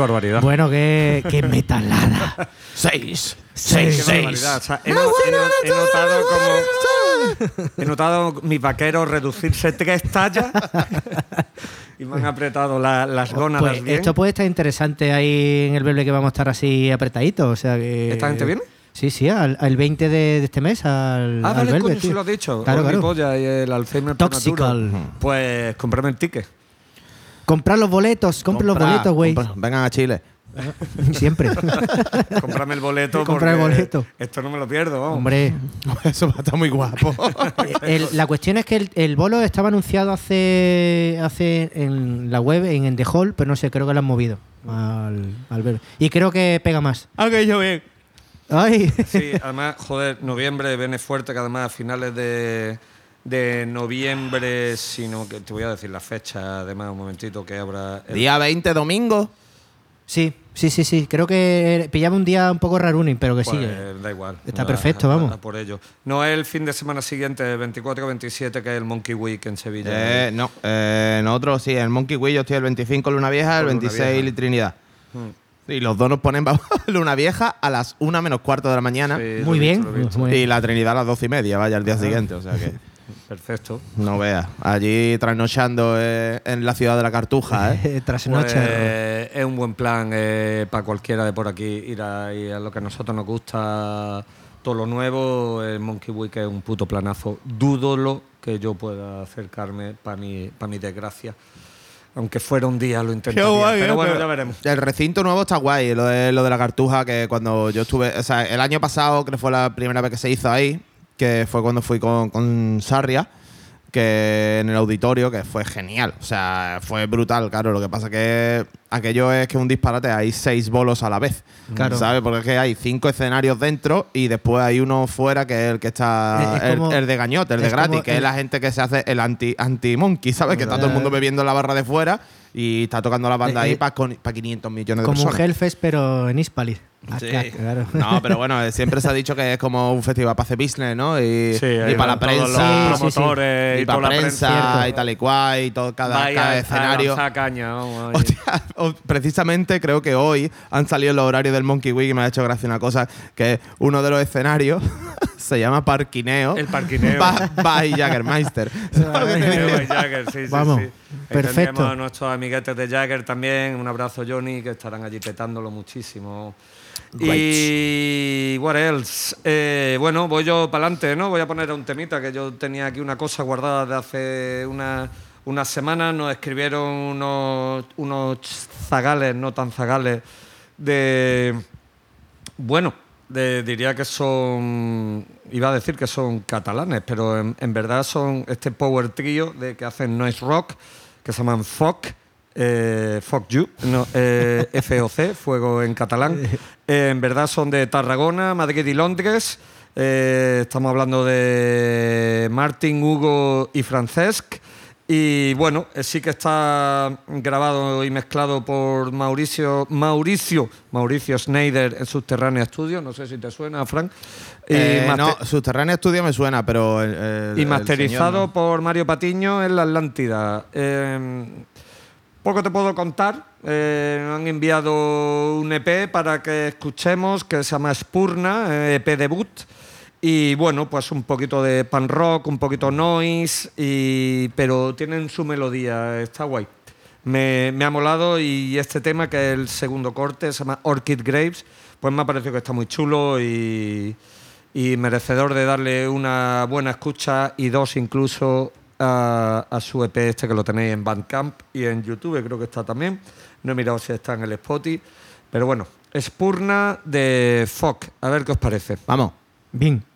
Barbaridad. Bueno, qué, qué metalada. Seis. Seis, barbaridad. O seis. sea, he, he notado como. He notado mis vaqueros reducirse tres tallas y me han apretado la- las gónadas Pues bien. esto puede estar interesante ahí en el Beble que vamos a estar así apretaditos. O sea que, ¿Esta gente viene? Sí, sí, al, al 20 de, de este mes, al, Ah, al vale, Velvet, coño, tío. lo has dicho. Claro, Orbi claro. Y el Alzheimer Toxical. Pues comprame el ticket. Comprar los boletos, compra los boletos, güey. compra. Vengan a Chile. Siempre. comprame el boleto. Compra el porque boleto. Esto no me lo pierdo. vamos. Hombre, Eso va a estar muy guapo. el- la cuestión es que el, el bolo estaba anunciado hace, hace en la web, en, en The Hall, pero no sé, creo que lo han movido al, al Velvet. Y creo que pega más. Aquello bien. Ay, Sí, además, joder, noviembre viene fuerte, que además a finales de, de noviembre, sino que te voy a decir la fecha, además, un momentito, que habrá... el- Día 20, domingo. sí, sí, sí, sí. Creo que pillaba un día un poco raruning, pero que pues, sí. da igual. Está perfecto, vamos. a por ello. No es el fin de semana siguiente, 24-27, que es el Monkey Week en Sevilla. Eh, no, eh, nosotros sí, el Monkey Wii yo estoy el 25 Luna Vieja, el Con Luna 26 Vieja. Trinidad. Hmm. Y los dos nos ponen Luna Vieja a las 1 menos cuarto de la mañana Sí, lo Muy he bien. visto, lo he visto. muy bien. y la Trinidad a las 12 y media, vaya, al día siguiente. O sea que Perfecto. no veas. Allí trasnochando eh, en la ciudad de la Cartuja, ¿eh? Tras Pues, es un buen plan para cualquiera de por aquí ir a, ir a lo que a nosotros nos gusta, todo lo nuevo. El Monkey Week es un puto planazo. Dúdolo que yo pueda acercarme para mi, pa' mi desgracia. Aunque fuera un día lo intentaría. guay, pero eh, bueno, pero- ya veremos. El recinto nuevo está guay, lo de, lo de la Cartuja, que cuando yo estuve, o sea, el año pasado, creo que fue la primera vez que se hizo ahí, que fue cuando fui con, con Sarria, que en el auditorio, que fue genial, o sea, fue brutal, claro, lo que pasa que aquello es que un disparate, hay seis bolos a la vez, Claro. ¿sabes? Porque es que hay cinco escenarios dentro y después hay uno fuera que es el que está, Es- es el, como- el de gañote, el de gratis, como que es la gente que se hace el anti- anti-monkey, ¿sabes? Que está todo el mundo bebiendo en la barra de fuera y está tocando la banda Eh, ahí eh, para 500 millones de Como un personas. Hellfest, pero en Hispalis. Sí. Acá, claro. No, pero bueno, siempre se ha dicho que es como un festival para hacer business, ¿no? Y, Sí, para la prensa. los Sí, sí, sí. promotores Y y para la prensa prensa. y tal y cual, y todo, cada, Vaya cada a escenario. lanzar caña, vamos. Hostia, precisamente creo que hoy han salido los horarios del Monkey Week y me ha hecho gracia una cosa, que uno de los escenarios se llama Parquineo. El parquineo. Ba- by Jaggermeister. Sí, sí, Vamos, sí. perfecto. Entendemos a nuestros amiguetes de Jagger también. Un abrazo, Johnny, que estarán allí petándolo muchísimo. Y what else? Eh, bueno, voy yo para adelante, ¿no? Voy a poner un temita que yo tenía aquí una cosa guardada de hace una- unas semanas. Nos escribieron unos, unos zagales, no tan zagales, de bueno, diría que son, iba a decir que son catalanes, pero en, verdad son este power trio de que hacen noise rock, que se llaman FOC, eh, Fuck You, no, eh, FOC, Fuego en catalán. Eh, en verdad son de Tarragona, Madrid y Londres. Eh, estamos hablando de Martin, Hugo y Francesc. Y bueno, sí que está grabado y mezclado por Mauricio Mauricio Mauricio Schneider en Subterránea Studio, no sé si te suena, Frank. Y, Eh, no, Subterráneo Studio me suena, pero. el- el- y el masterizado señor no. por Mario Patiño en la Atlántida. Eh, poco te puedo contar. Eh, han enviado un EP para que escuchemos que se llama Spurna, eh, EP debut. Y bueno, pues un poquito de pan rock, un poquito noise, y, pero tienen su melodía, está guay. Me, me ha molado y este tema, que es el segundo corte, se llama Orchid Graves, pues me ha parecido que está muy chulo y, y merecedor de darle una buena escucha y dos incluso a, a su EP este que lo tenéis en Bandcamp y en YouTube, creo que está también. No he mirado si está en el Spotify, pero bueno, Spurna de Fock, a ver qué os parece. Vamos. Bien.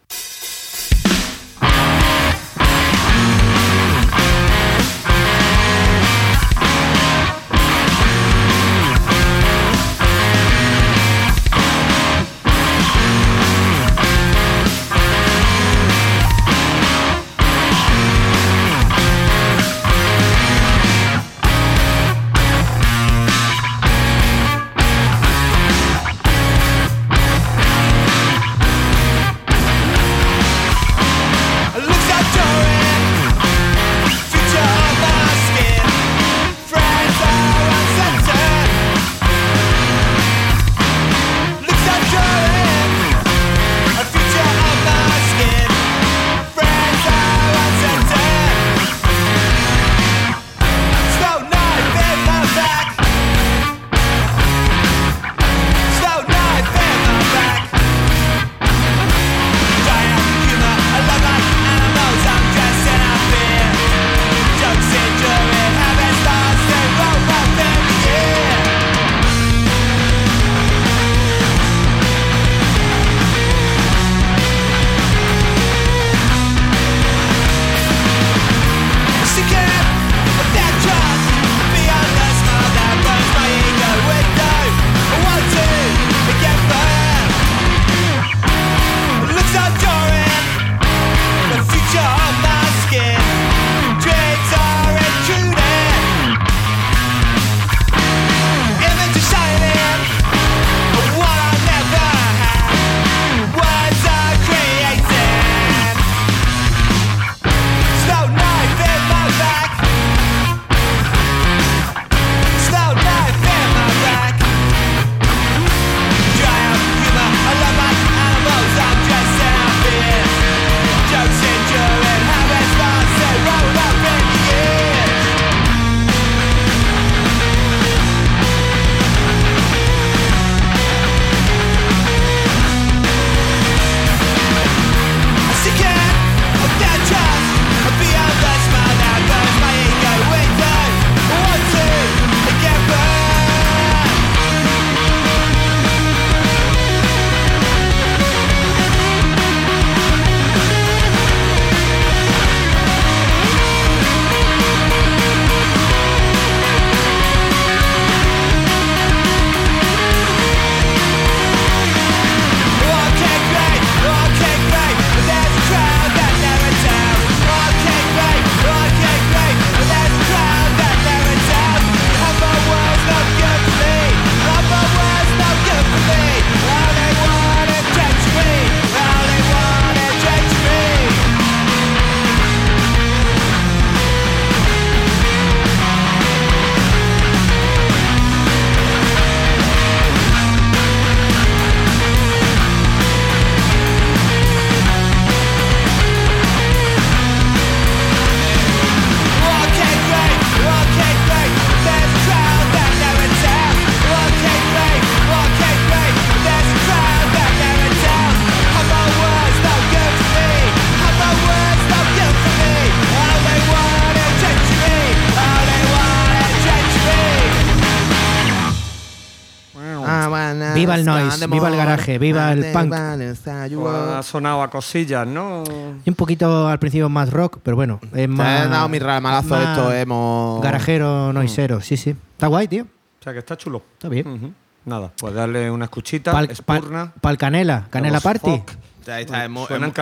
Viva el noise, viva el garaje, viva el punk. Ha sonado a cosillas, ¿no? Y un poquito al principio más rock, pero bueno, es Me más. ha dado mi ramalazo más esto, hemos. Garajero, noisero, sí, sí. Está guay, tío. O sea, que está chulo. Está bien. Nada, pues darle una escuchita. Pal, pal- Espurna. pal Canela, Canela Los Party. Folk. Ahí está, es, Suenan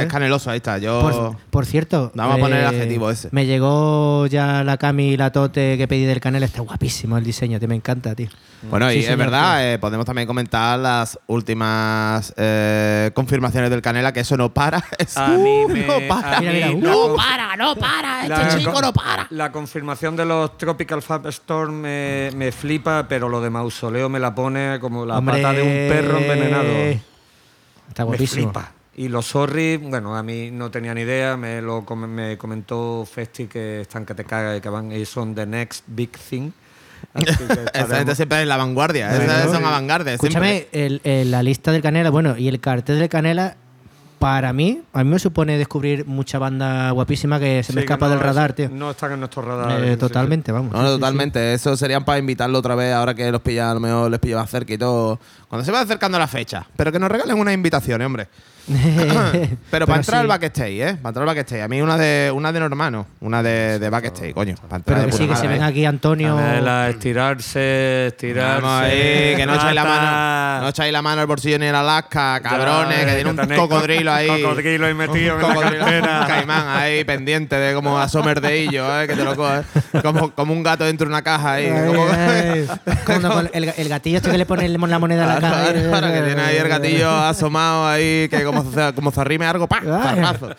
¿eh? caneloso, ahí está. Yo. Por, por cierto, eh, Vamos a poner el adjetivo ese. Me llegó ya la cami y la tote que pedí del Canela. Está guapísimo el diseño, tío. Me encanta, tío. Bueno, Sí, y es verdad, eh, podemos también comentar las últimas eh, confirmaciones del Canela, que eso no para. A mí me- no para. a Mira, uh, no para, no para. La, Este chico no para. la confirmación de los Tropical Fab Storm me, me flipa, pero lo de Mausoleo me la pone como la Hombre, pata de un perro envenenado. Está Me guapísimo. flipa. Y los Sorry, bueno, a mí no tenía ni idea, me lo me comentó Festi que están que te caga y que van y son the next big thing. Esa gente siempre es la vanguardia. Sí, Esas son avangardes. Escúchame, el- el- la lista del Canela, bueno, y el cartel del Canela, para mí, a mí me supone descubrir mucha banda guapísima que se me Sí, escapa no del radar, tío. No están en nuestro radar. Eh, totalmente, vamos. No, Sí, no, sí, sí. totalmente. Eso serían para invitarlo otra vez ahora que los pilla, a lo mejor les pilla más cerca y todo. Cuando se va acercando la fecha. Pero que nos regalen unas invitaciones, hombre. Pero, para entrar sí. al backstage, ¿eh? Para entrar al backstage. A mí una de una de Normano. Una de, de backstage, coño. Para entrar Pero de que sí, que se ven ¿eh? aquí Antonio. Canela, estirarse, estirarse. Vamos ahí, que no echáis la mano. No echáis la mano al bolsillo ni en Alaska, cabrones, Ya, que tiene un cocodrilo co- ahí. Cocodrilo ahí metido Un en la cocodrilo, un caimán ahí pendiente de como asomer de ello, ¿eh? que te lo coges. Como, como un gato dentro de una caja ahí. Ay, como- ay. Como con el, el gatillo este que le pone la moneda a la claro, claro, que tiene ahí el gatillo asomado ahí, que como, como se arrime algo, ¡pa! Ay. Zarrazo.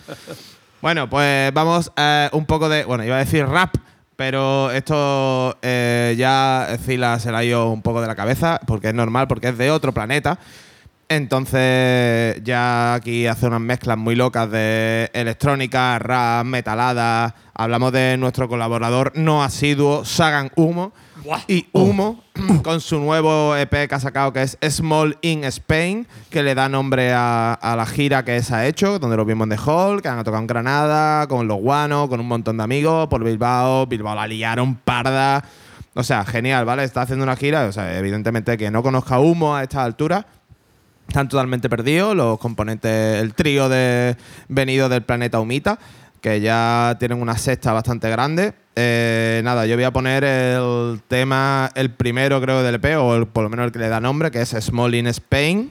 Bueno, pues vamos eh, un poco de. Bueno, iba a decir rap, pero esto eh, ya Zila se la ha ido un poco de la cabeza, porque es normal, porque es de otro planeta. Entonces, ya aquí hace unas mezclas muy locas de electrónica, rap, metalada. Hablamos de nuestro colaborador no asiduo, Sagan Humo. Y Humo, con su nuevo EP que ha sacado, que es Small in Spain, que le da nombre a, a la gira que se ha hecho, donde lo vimos en The Hall, que han tocado en Granada, con los guanos, con un montón de amigos, por Bilbao. Bilbao la liaron parda. O sea, genial, ¿vale? Está haciendo una gira. O sea, evidentemente que no conozca Humo a esta altura. Están totalmente perdidos los componentes, el trío de venido del planeta Humita, que ya tienen una sexta bastante grande. Eh, nada, yo voy a poner el tema, el primero creo del EP, o el- por lo menos el que le da nombre, que es Small in Spain.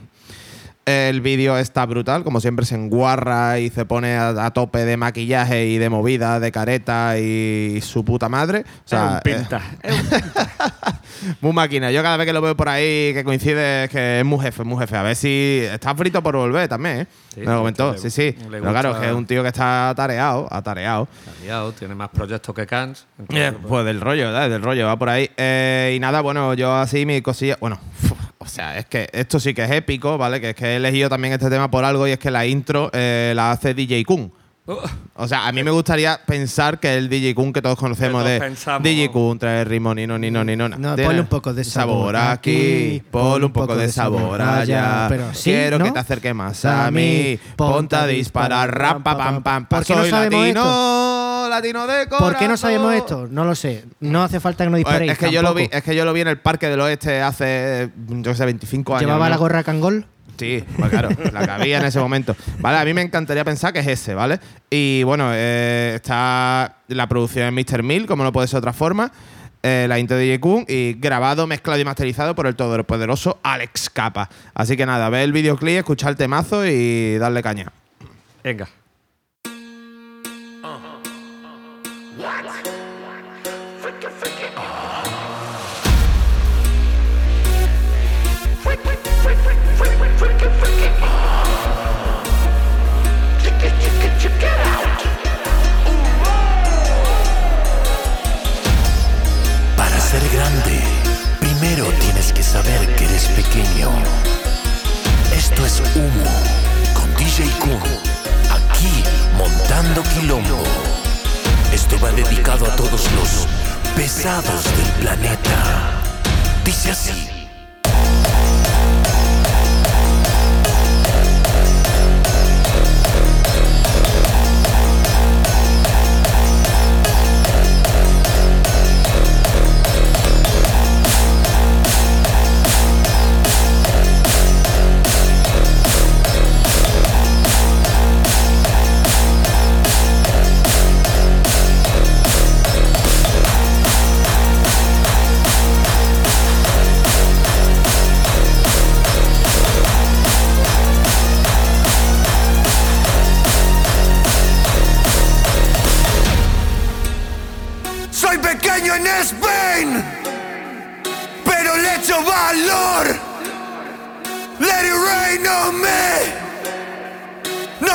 El vídeo está brutal, como siempre se enguarra y se pone a, a tope de maquillaje y de movida, de careta y su puta madre. O sea, es un pinta. eh, muy máquina. Yo cada vez que lo veo por ahí que coincide es que es muy jefe, muy jefe. A ver si está frito por volver también, ¿eh? Sí, Me lo comentó, le- sí, sí. Pero claro, gusta- que es un tío que está atareado, atareado. Liado, tiene más proyectos que Cans. Eh, pues del rollo, ¿verdad? Del rollo, va por ahí. Eh, y nada, bueno, yo así mi cosilla. Bueno, o sea, es que esto sí que es épico, ¿vale? Que es que he elegido también este tema por algo y es que la intro eh, la hace DJ Kun. Uh, O sea, a mí me gustaría pensar que el DJ Kun que todos conocemos Que de todos. DJ Kun, trae ritmo, ni no, ni no, ni no. No, ponle un poco de sabor aquí, ponle un poco de sabor allá. pero sí, Quiero ¿no? que te acerques más a mí, ponte a disparar, ram, pa, pam, pam, ¿Por qué no Soy sabemos latino, latino de corazón. ¿Por qué no sabemos esto? No lo sé. No hace falta que nos disparéis. Es que, yo lo vi, es que yo lo vi en el Parque del Oeste hace, yo sé, 25 años. ¿Llevaba ¿no? la gorra Cangol? Sí, pues claro, la que había en ese momento. Vale, a mí me encantaría pensar que es ese, ¿vale? Y bueno, eh, está la producción en Mr. Mill, como no puede ser de otra forma. eh, la intro de DJ Kun y grabado, mezclado y masterizado por el todopoderoso Alex Capa. Así que nada, ve el videoclip, escucha el temazo y darle caña. venga. Primero tienes que saber que eres pequeño. Esto es Humo con DJ Kun, aquí montando quilombo. Esto va dedicado a todos los pesados del planeta. Dice así.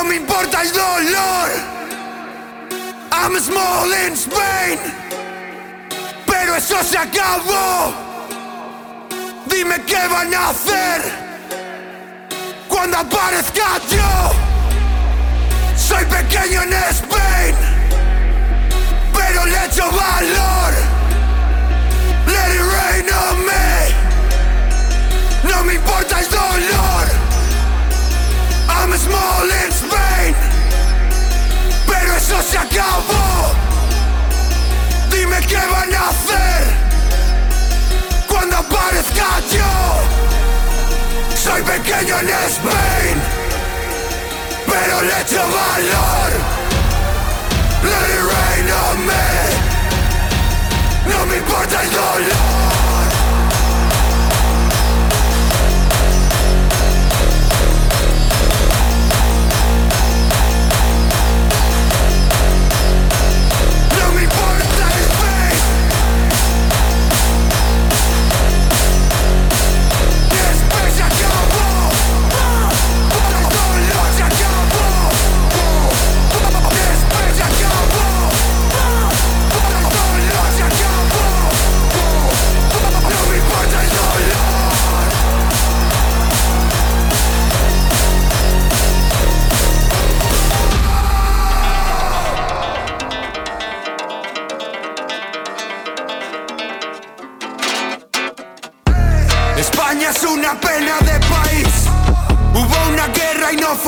Me importa el dolor. I'm small in Spain. Pero eso se acabó. Dime qué van a hacer cuando aparezca yo. Soy pequeño en Spain, pero le echo valor. Let it rain on me. No me importa el dolor. I'm small in Spain, eso se acabó. Dime qué van a hacer cuando aparezca yo. Soy pequeño en Spain, pero le echo valor. Let it rain on me. No me importa el dolor.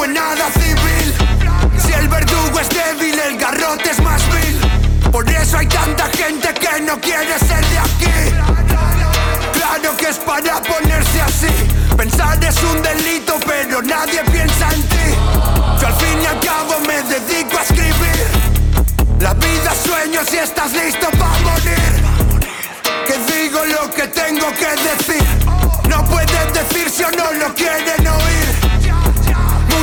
Nada civil. Si el verdugo es débil, el garrote es más vil. Por eso hay tanta gente que no quiere ser de aquí. Claro que es para ponerse así. Pensar es un delito, pero nadie piensa en ti. Yo al fin y al cabo me dedico a escribir. La vida sueño si estás listo para morir. Que digo lo que tengo que decir. No pueden decir si o no lo quieren oír.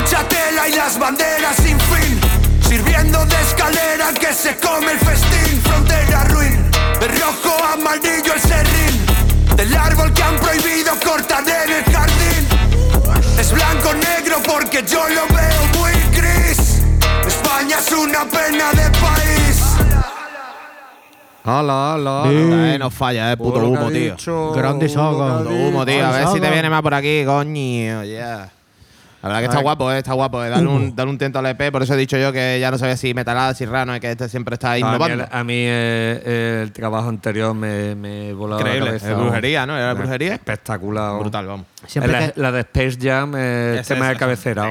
Mucha tela y las banderas sin fin. Sirviendo de escalera al que se come el festín. Frontera ruin. De rojo a amarillo el serrín. Del árbol que han prohibido cortar en el jardín. Es blanco negro porque yo lo veo muy gris. España es una pena de país. Hala, hala, hala. Eh, no falla, eh, puto Por lo que humo, ha tío. dicho, Grande saga. Puto humo, tío. A ver si te viene más por aquí, coño. Yeah. La verdad que está guapo, eh, está guapo. Eh. Dale, un, dale un tiento al EP. Por eso he dicho yo que ya no sabía si metalada, si rano, es que este siempre está A mí, innovando. el- a mí, eh, el trabajo anterior me, me volaba Increíble. la cabeza. Es brujería, ¿no? ¿Era brujería? Espectacular. Brutal, vamos. Siempre la, que- la de Space Jam es Ese tema es- de cabecera.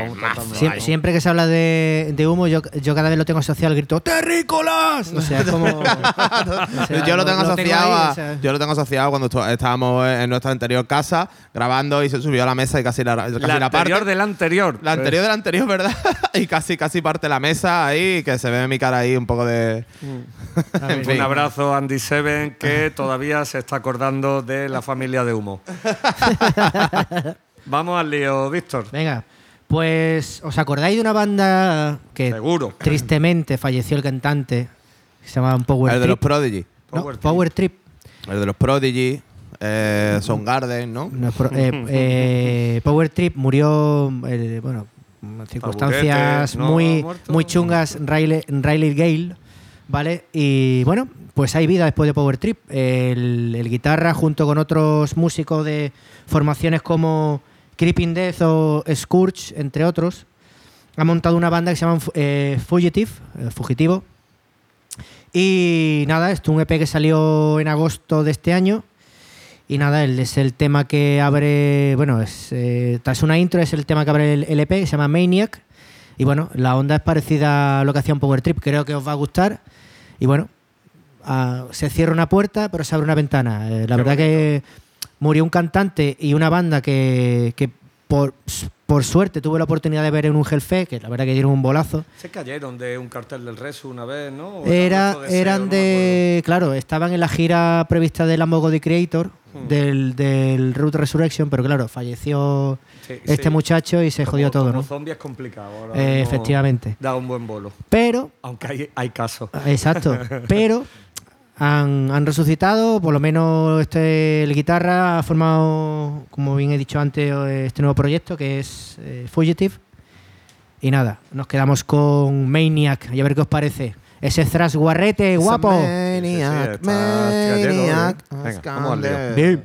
siempre que se habla de, de humo, yo, yo cada vez lo tengo asociado al grito ¡Terrícolas! O sea, es como. o sea, yo lo tengo asociado ahí, a- o sea. yo lo tengo asociado cuando estábamos en nuestra anterior casa grabando y se subió a la mesa y casi la, casi La la, parte. anterior del anterior. La anterior de la anterior, ¿verdad? y casi casi parte la mesa ahí, que se ve mi cara ahí un poco de. En fin. Un abrazo a Andy Seven, que todavía se está acordando de la familia de humo. Vamos al lío, Víctor. Venga, pues ¿os acordáis de una banda que Seguro. tristemente falleció el cantante? Que se llama Power el de los. Prodigy. No, Power Trip. Power Trip. El de los Prodigy. Eh, Soundgarden, ¿no? No eh, eh, Power Trip murió, eh, bueno, en circunstancias muy, muy chungas. Riley, Riley Gale, ¿vale? Y bueno, pues hay vida después de Power Trip. El, guitarra, junto con otros músicos de formaciones como Creeping Death o Scourge, entre otros, ha montado una banda que se llama eh, Fugitive, eh, Fugitivo. Y nada, esto es un EP que salió en agosto de este año. Y nada, es el tema que abre, bueno, es, eh, tras una intro es el tema que abre el, EP, que se llama Maniac. Y bueno, la onda es parecida a lo que hacía un Power Trip, creo que os va a gustar. Y bueno, ah, se cierra una puerta, pero se abre una ventana. Eh, la verdad que murió un cantante y una banda que, que por, por suerte tuve la oportunidad de ver en un Hellfest, que la verdad que dieron un bolazo. Se cayeron de un cartel del Resu una vez, ¿no? O Era, Deseo, eran de. Claro, estaban en la gira prevista de God Creator, Hmm. del, del Root Resurrection, pero claro, falleció Sí, este sí. muchacho y se jodió todo, como ¿no? zombie es complicado. ahora Eh, efectivamente. Da un buen bolo. Pero, Aunque hay, hay casos. exacto, pero han, han resucitado, por lo menos este, el guitarra ha formado, como bien he dicho antes, este nuevo proyecto que es eh, Fugitive. Y nada, nos quedamos con Maniac, y a ver qué os parece. Ese thrash guarrete, guapo. Maniac, Sí, sí, está gallego, maniac, ¿eh? Venga, vamos al lío.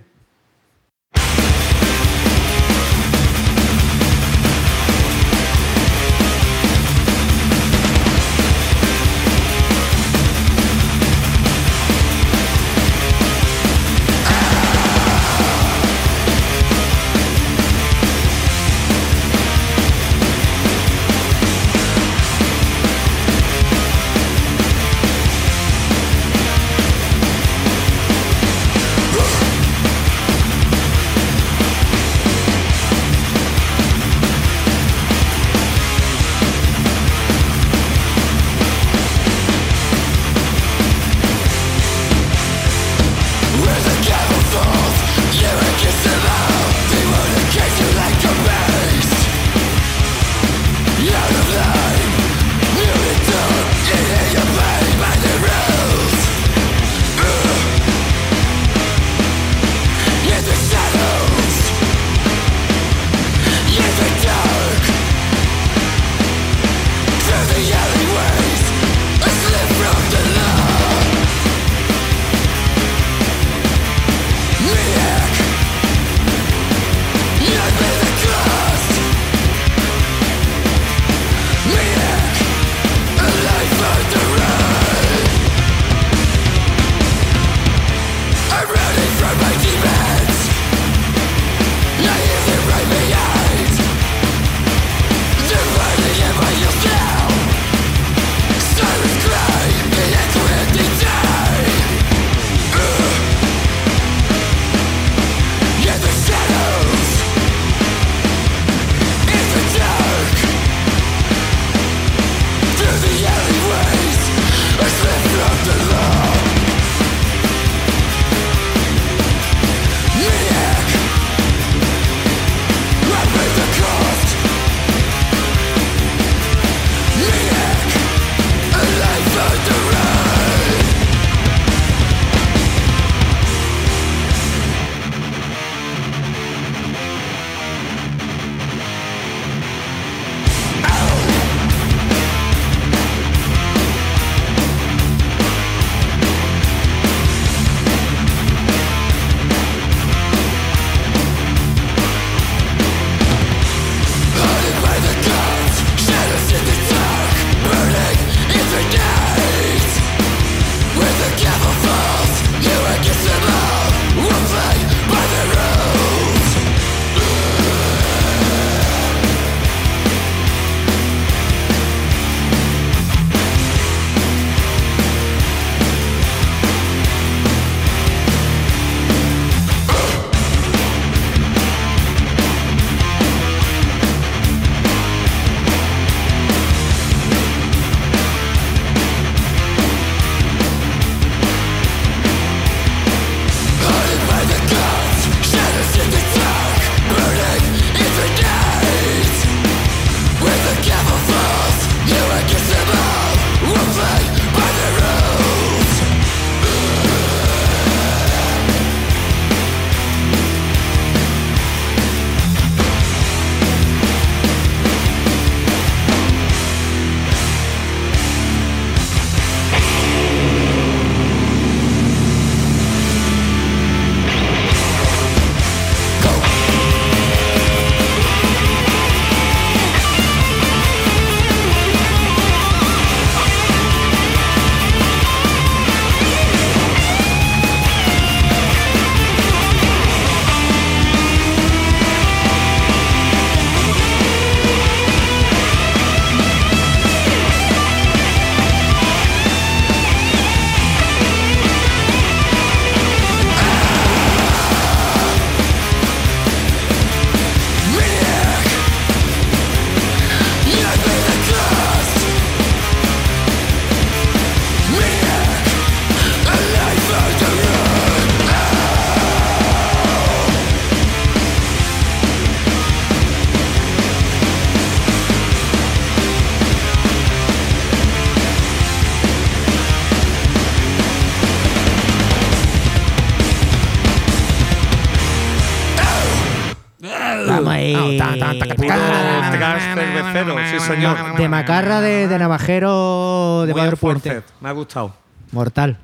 De macarra de, de navajero de Muy Puente. Me ha gustado. Mortal.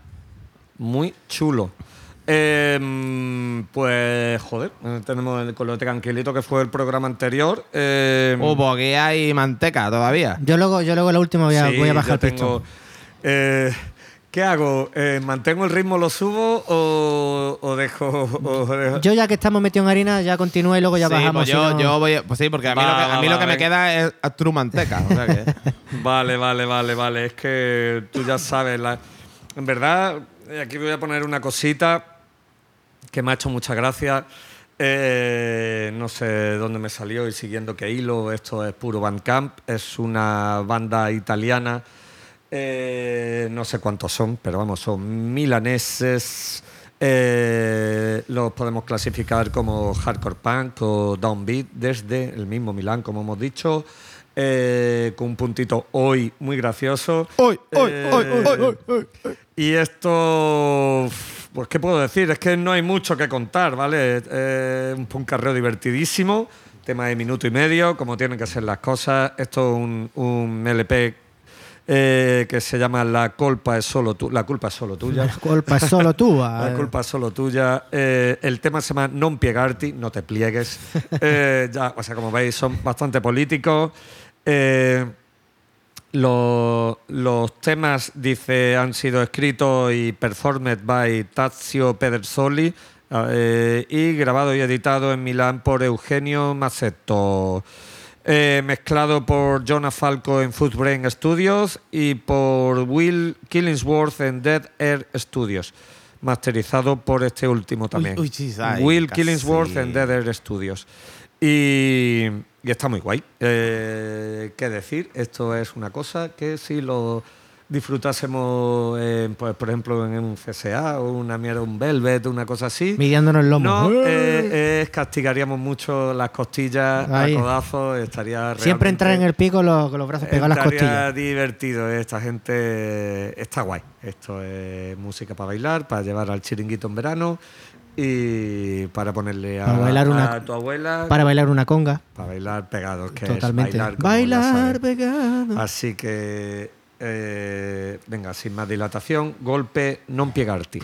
Muy chulo. Eh, mm, pues, joder, tenemos el- con lo tranquilito que fue el programa anterior. eh, Oh, pues aquí hay manteca todavía. Yo luego, yo luego la última voy a, sí, voy a bajar el tengo, eh, ¿Qué hago? Eh, ¿Mantengo el ritmo, lo subo o, o dejo.? o dejo- Yo ya que estamos metidos en harina, ya continúo y luego ya sí, bajamos. pues yo, yo voy. Pues sí, porque a mí, Va, lo, que, a va, mí va, lo que me queda es true manteca. O sea que. Vale, vale, vale, vale. Es que tú ya sabes. la- En verdad, eh, aquí voy a poner una cosita que me ha hecho mucha gracia. Eh, no sé dónde me salió y siguiendo qué hilo. Esto es puro Bandcamp. Es una banda italiana. Eh, no sé cuántos son, pero vamos, son milaneses. Eh, los podemos clasificar como hardcore punk o downbeat desde el mismo Milán, como hemos dicho. eh, con un puntito hoy muy gracioso. Hoy, hoy, hoy, hoy, hoy, hoy, hoy. y esto, pues qué puedo decir, es que no hay mucho que contar, ¿vale? Eh, un puncarreo divertidísimo, tema de minuto y medio, como tienen que ser las cosas. Esto es un, un LP eh, que se llama La culpa es solo tu, la culpa es solo tuya. La culpa es solo tú. La culpa es solo tuya. Eh, el tema se llama Non piegarti, no te pliegues. Eh, ya, o sea, como veis, son bastante políticos. Eh, los, los temas, dice, han sido escritos y performed by Tazio Pedersoli eh, y grabado y editado en Milán por Eugenio Maceto. Eh, mezclado por Jonah Falco en Footbrain Studios y por Will Killingsworth en Dead Air Studios. Masterizado por este último también. uy, ay, Will casi. Killingsworth en Dead Air Studios. Y, y está muy guay. Eh, ¿Qué decir? Esto es una cosa que si lo disfrutásemos, en, pues, por ejemplo, en un CSA o una mierda, un Velvet, una cosa así. Midiéndonos el lomo. No, ¡Eh! eh, castigaríamos mucho las costillas Ahí. a codazos, estaría Siempre entrar en el pico los- con los brazos pegados a las costillas. divertido, eh, esta gente está guay. Esto es música para bailar, para llevar al chiringuito en verano y para ponerle a, Para bailar una- a tu abuela. Para bailar una conga. para bailar pegados, que Totalmente. es bailar. Bailar sabes. pegado. Así que, eh, venga, sin máis dilatación, golpe non piegarti.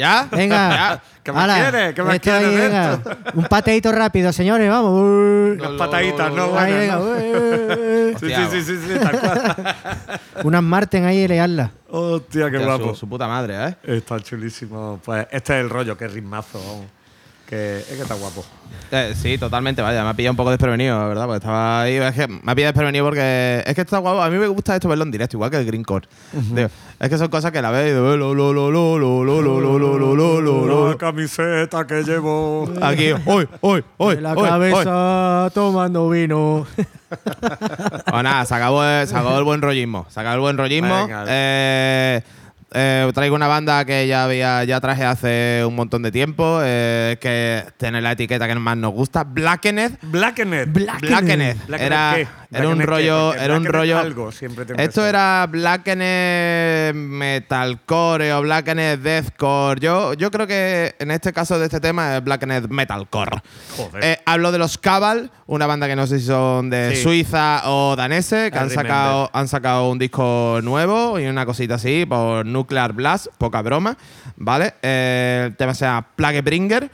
¿Ya? Venga. ¿Qué me Ala, quieres? ¿Qué me esto quieres ahí, venga. Un pateito rápido, señores, vamos. Uy. Unas pataditas, ¿no? Ahí, venga. ¿no? uy, uy, uy. Sí, sí, sí, sí, sí, tal cual. Unas Marten ahí, leallas. Hostia, qué Hostia, guapo. Su, su puta madre, ¿eh? Está chulísimo. Pues este es el rollo, qué ritmazo. vamos. Que es que está guapo. Eh, sí, totalmente, vaya, me ha pillado un poco desprevenido, la verdad, porque estaba ahí, es que me ha pillado desprevenido porque es que está guapo, a mí me gusta esto verlo en directo, igual que el Green Core. Tío, es que son cosas que la veo y digo, lo, lo, lo, lo, lo, lo, lo, lo, lo, lo, lo, lo, La camiseta que llevo. Aquí, hoy, hoy, hoy, De la hoy, hoy. cabeza tomando vino. Pues nada, se acabó, el, se acabó el buen rollismo. Se acabó el buen rollismo. Venga. Eh, eh, traigo una banda que ya había, ya traje hace un montón de tiempo. eh, que tiene la etiqueta que más nos gusta. Blackened. Blackened. Blackened. Blackened. Blackened Era, qué? Era un rollo. Era un rollo. algo siempre Esto era Blackened Metalcore o Blackened Deathcore. Yo, yo creo que en este caso de este tema es Blackened Metalcore. Joder. Eh, hablo de los Cabal, una banda que no sé si son de Sí. Suiza o danese, que I han sacado, han sacado un disco nuevo y una cosita así por Nuclear Blast, poca broma, ¿vale? Eh, el tema se llama Plague Bringer,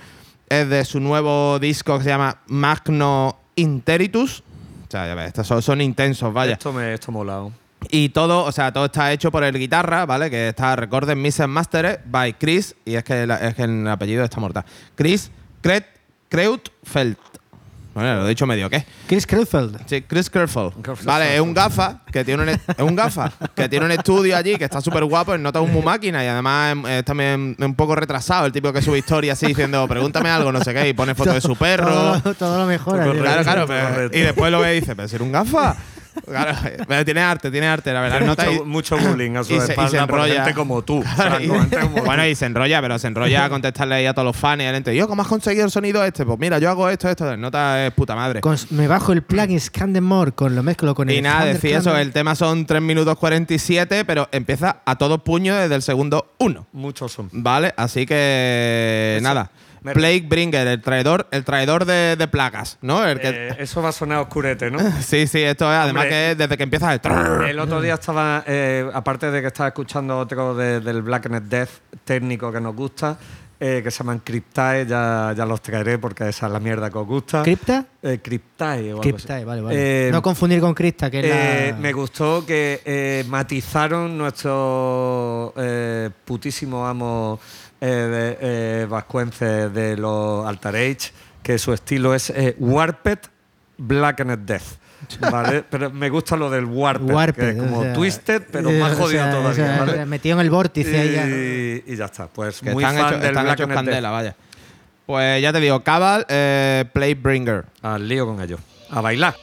es de su nuevo disco que se llama Magno Interitus. Ya ves, estos son, son intensos, vaya. Esto me esto molado. Y todo, o sea, todo está hecho por el guitarra, ¿vale? Que está Recorded Mix and Mastered by Chris, y es que, la- es que el apellido está mortal. Chris Kret, Kreutfeld. Bueno, lo he dicho medio, ¿qué? Chris Kreuzfeld. Sí, Chris. Kreutfeld. Vale, es un gafa que tiene un, es un gafa que tiene un estudio allí que está súper guapo, es nota un muy máquina y además es, es también un poco retrasado, el tipo que sube historia así diciendo, pregúntame algo, no sé qué, y pone foto de su perro. Todo, todo lo mejor. Claro, claro, pero- y después lo ve y dice, pero si era un gafa. Claro, pero tiene arte, tiene arte, la verdad. Y- mucho, mucho bullying a su y se- y se espalda por enrolla. gente como tú. o sea, y- con gente como tú. bueno, y se enrolla, pero se enrolla a contestarle ahí a todos los fans y al ente. Yo, ¿cómo has conseguido el sonido este? Pues mira, yo hago esto, esto. Nota es puta madre. Con- me bajo el plugin Scandemore, con lo mezclo con el Y nada, decía eso, el tema son 3 minutos 47, pero empieza a todo puño desde el segundo 1. Muchos son. ¿Vale? Así que Eso. nada. Plague Bringer, el traidor, el traidor de, de plagas, ¿no? El que, Eh, eso va a sonar oscurete, ¿no? sí, sí, esto es además Hombre. que es desde que empieza el. El otro día estaba, eh, aparte de que estaba escuchando otro de- del Blackened Death técnico que nos gusta, eh, que se llaman Cryptae, ya, ya los traeré porque esa es la mierda que os gusta. ¿Cripta? Eh, Cryptae o algo Cryptae, así. vale, vale. Eh, no confundir con Crista, que es la... Me gustó que matizaron nuestro putísimo amo eh, de, eh, vascuence de los Altar Age, que su estilo es eh, Warped Blackened Death. ¿vale? Pero me gusta lo del Warped, Warped, que es como o sea, Twisted, pero más o jodido sea, todavía. o sea, ¿vale? Metido en el vórtice ahí ya, y, y ya está. Pues Que muy están fan del están hechos Blackened candela, Death. vaya. Pues ya te digo, Cabal, eh, Play Bringer. Al lío con ellos. A bailar.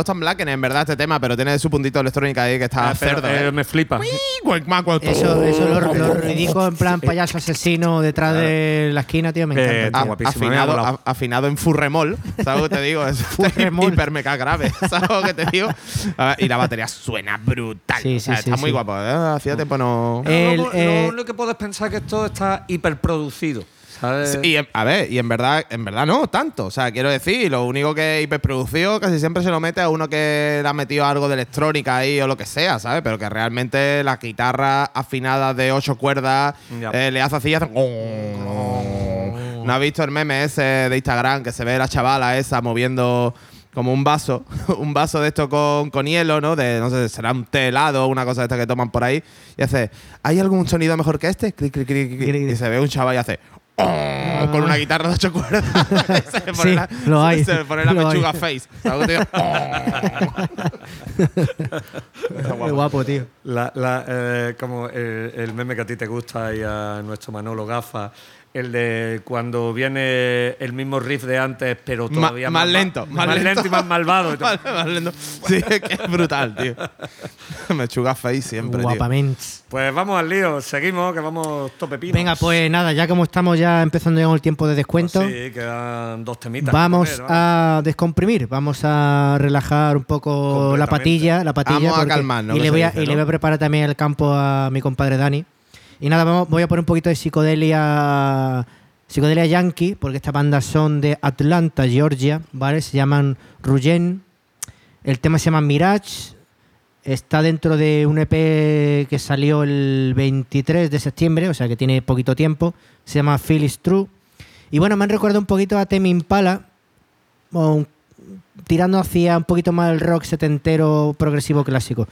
No es tan black en verdad este tema, pero tiene su puntito electrónica ahí que está Ah, pero, cerdo. eh, ¿eh? me flipa. Eso, eso lo, lo ridico en plan payaso asesino detrás de la esquina, tío, me Eh, encanta. guapísimo, ha afinado, a- afinado en furremol, ¿sabes lo que te digo? Es Furremol. hiper mega grave, ¿sabes lo que te digo? Ver, Y la batería suena brutal. Sí, o sea, sí, está sí, muy sí. guapo. ¿eh? Hacía tiempo no. Eh, El, lo, eh, lo único que puedes pensar es que esto está hiperproducido. ¿Sabes? Sí, Y a ver, y en verdad, en verdad no tanto. O sea, quiero decir, lo único que hiperproducido casi siempre se lo mete a uno que le ha metido algo de electrónica ahí o lo que sea, ¿sabes? Pero que realmente las guitarras afinadas de ocho cuerdas eh, le hace así y hace. ¿No has visto el meme ese de Instagram que se ve la chavala esa moviendo como un vaso, un vaso de esto con, con hielo, ¿no? De, no sé, será un té helado una cosa de esta que toman por ahí. Y hace, ¿hay algún sonido mejor que este? Clic, clic, clic, clic. Y se ve un chaval y hace, "Oh", con una guitarra de ocho cuerdas. se pone Sí, la, lo hay, Se pone la lo hay. pechuga face. ¿Sabes lo que te digo? Qué guapo, tío. La- la, eh, como el, el meme que a ti te gusta y a nuestro Manolo Gafa, el de cuando viene el mismo riff de antes, pero Ma- todavía más ma- lento, más lento. y más malvado. Vale, vale, no. Sí, es que es brutal, tío. Mechuga face siempre, tío. Guapaments. Pues vamos al lío, seguimos, que vamos tope pino. Venga, pues nada, ya como estamos ya empezando ya con el tiempo de descuento, Sí, quedan dos temitas. vamos que comer, vamos. a descomprimir, vamos a relajar un poco la patilla, la patilla. Vamos a calmarnos, Y le, voy a, dice, y le voy a preparar también el campo a mi compadre Dani. Y nada, voy a poner un poquito de psicodelia psicodelia yankee, porque esta banda son de Atlanta, Georgia, ¿vale? Se llaman Rugen. El tema se llama Mirage. Está dentro de un EP que salió el 23 de septiembre, o sea que tiene poquito tiempo. Se llama Feel is True. Y bueno, me han recordado un poquito a Temi Impala, tirando hacia un poquito más el rock setentero progresivo clásico.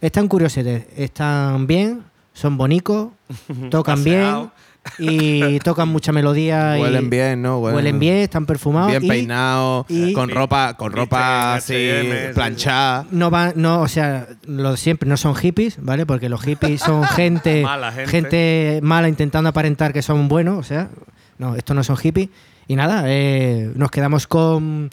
Están curiosetes, están bien, son bonitos, tocan bien y tocan mucha melodía. y- Huelen bien, ¿no? Huelen bien, están perfumados. Bien y peinados, y- con ropa, con ropa así H&M, sí, planchada. No van, no, o sea, lo siempre, no son hippies, ¿vale? Porque los hippies son gente, Mala gente. gente mala intentando aparentar que son buenos, o sea, no, estos no son hippies. Y nada, eh, nos quedamos con.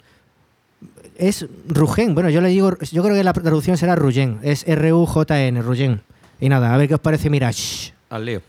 Es Rugen, bueno, yo le digo, yo creo que la traducción será Rugen, es R-U-J-N, Rugen. Y nada, a ver qué os parece Mirage. Al lío.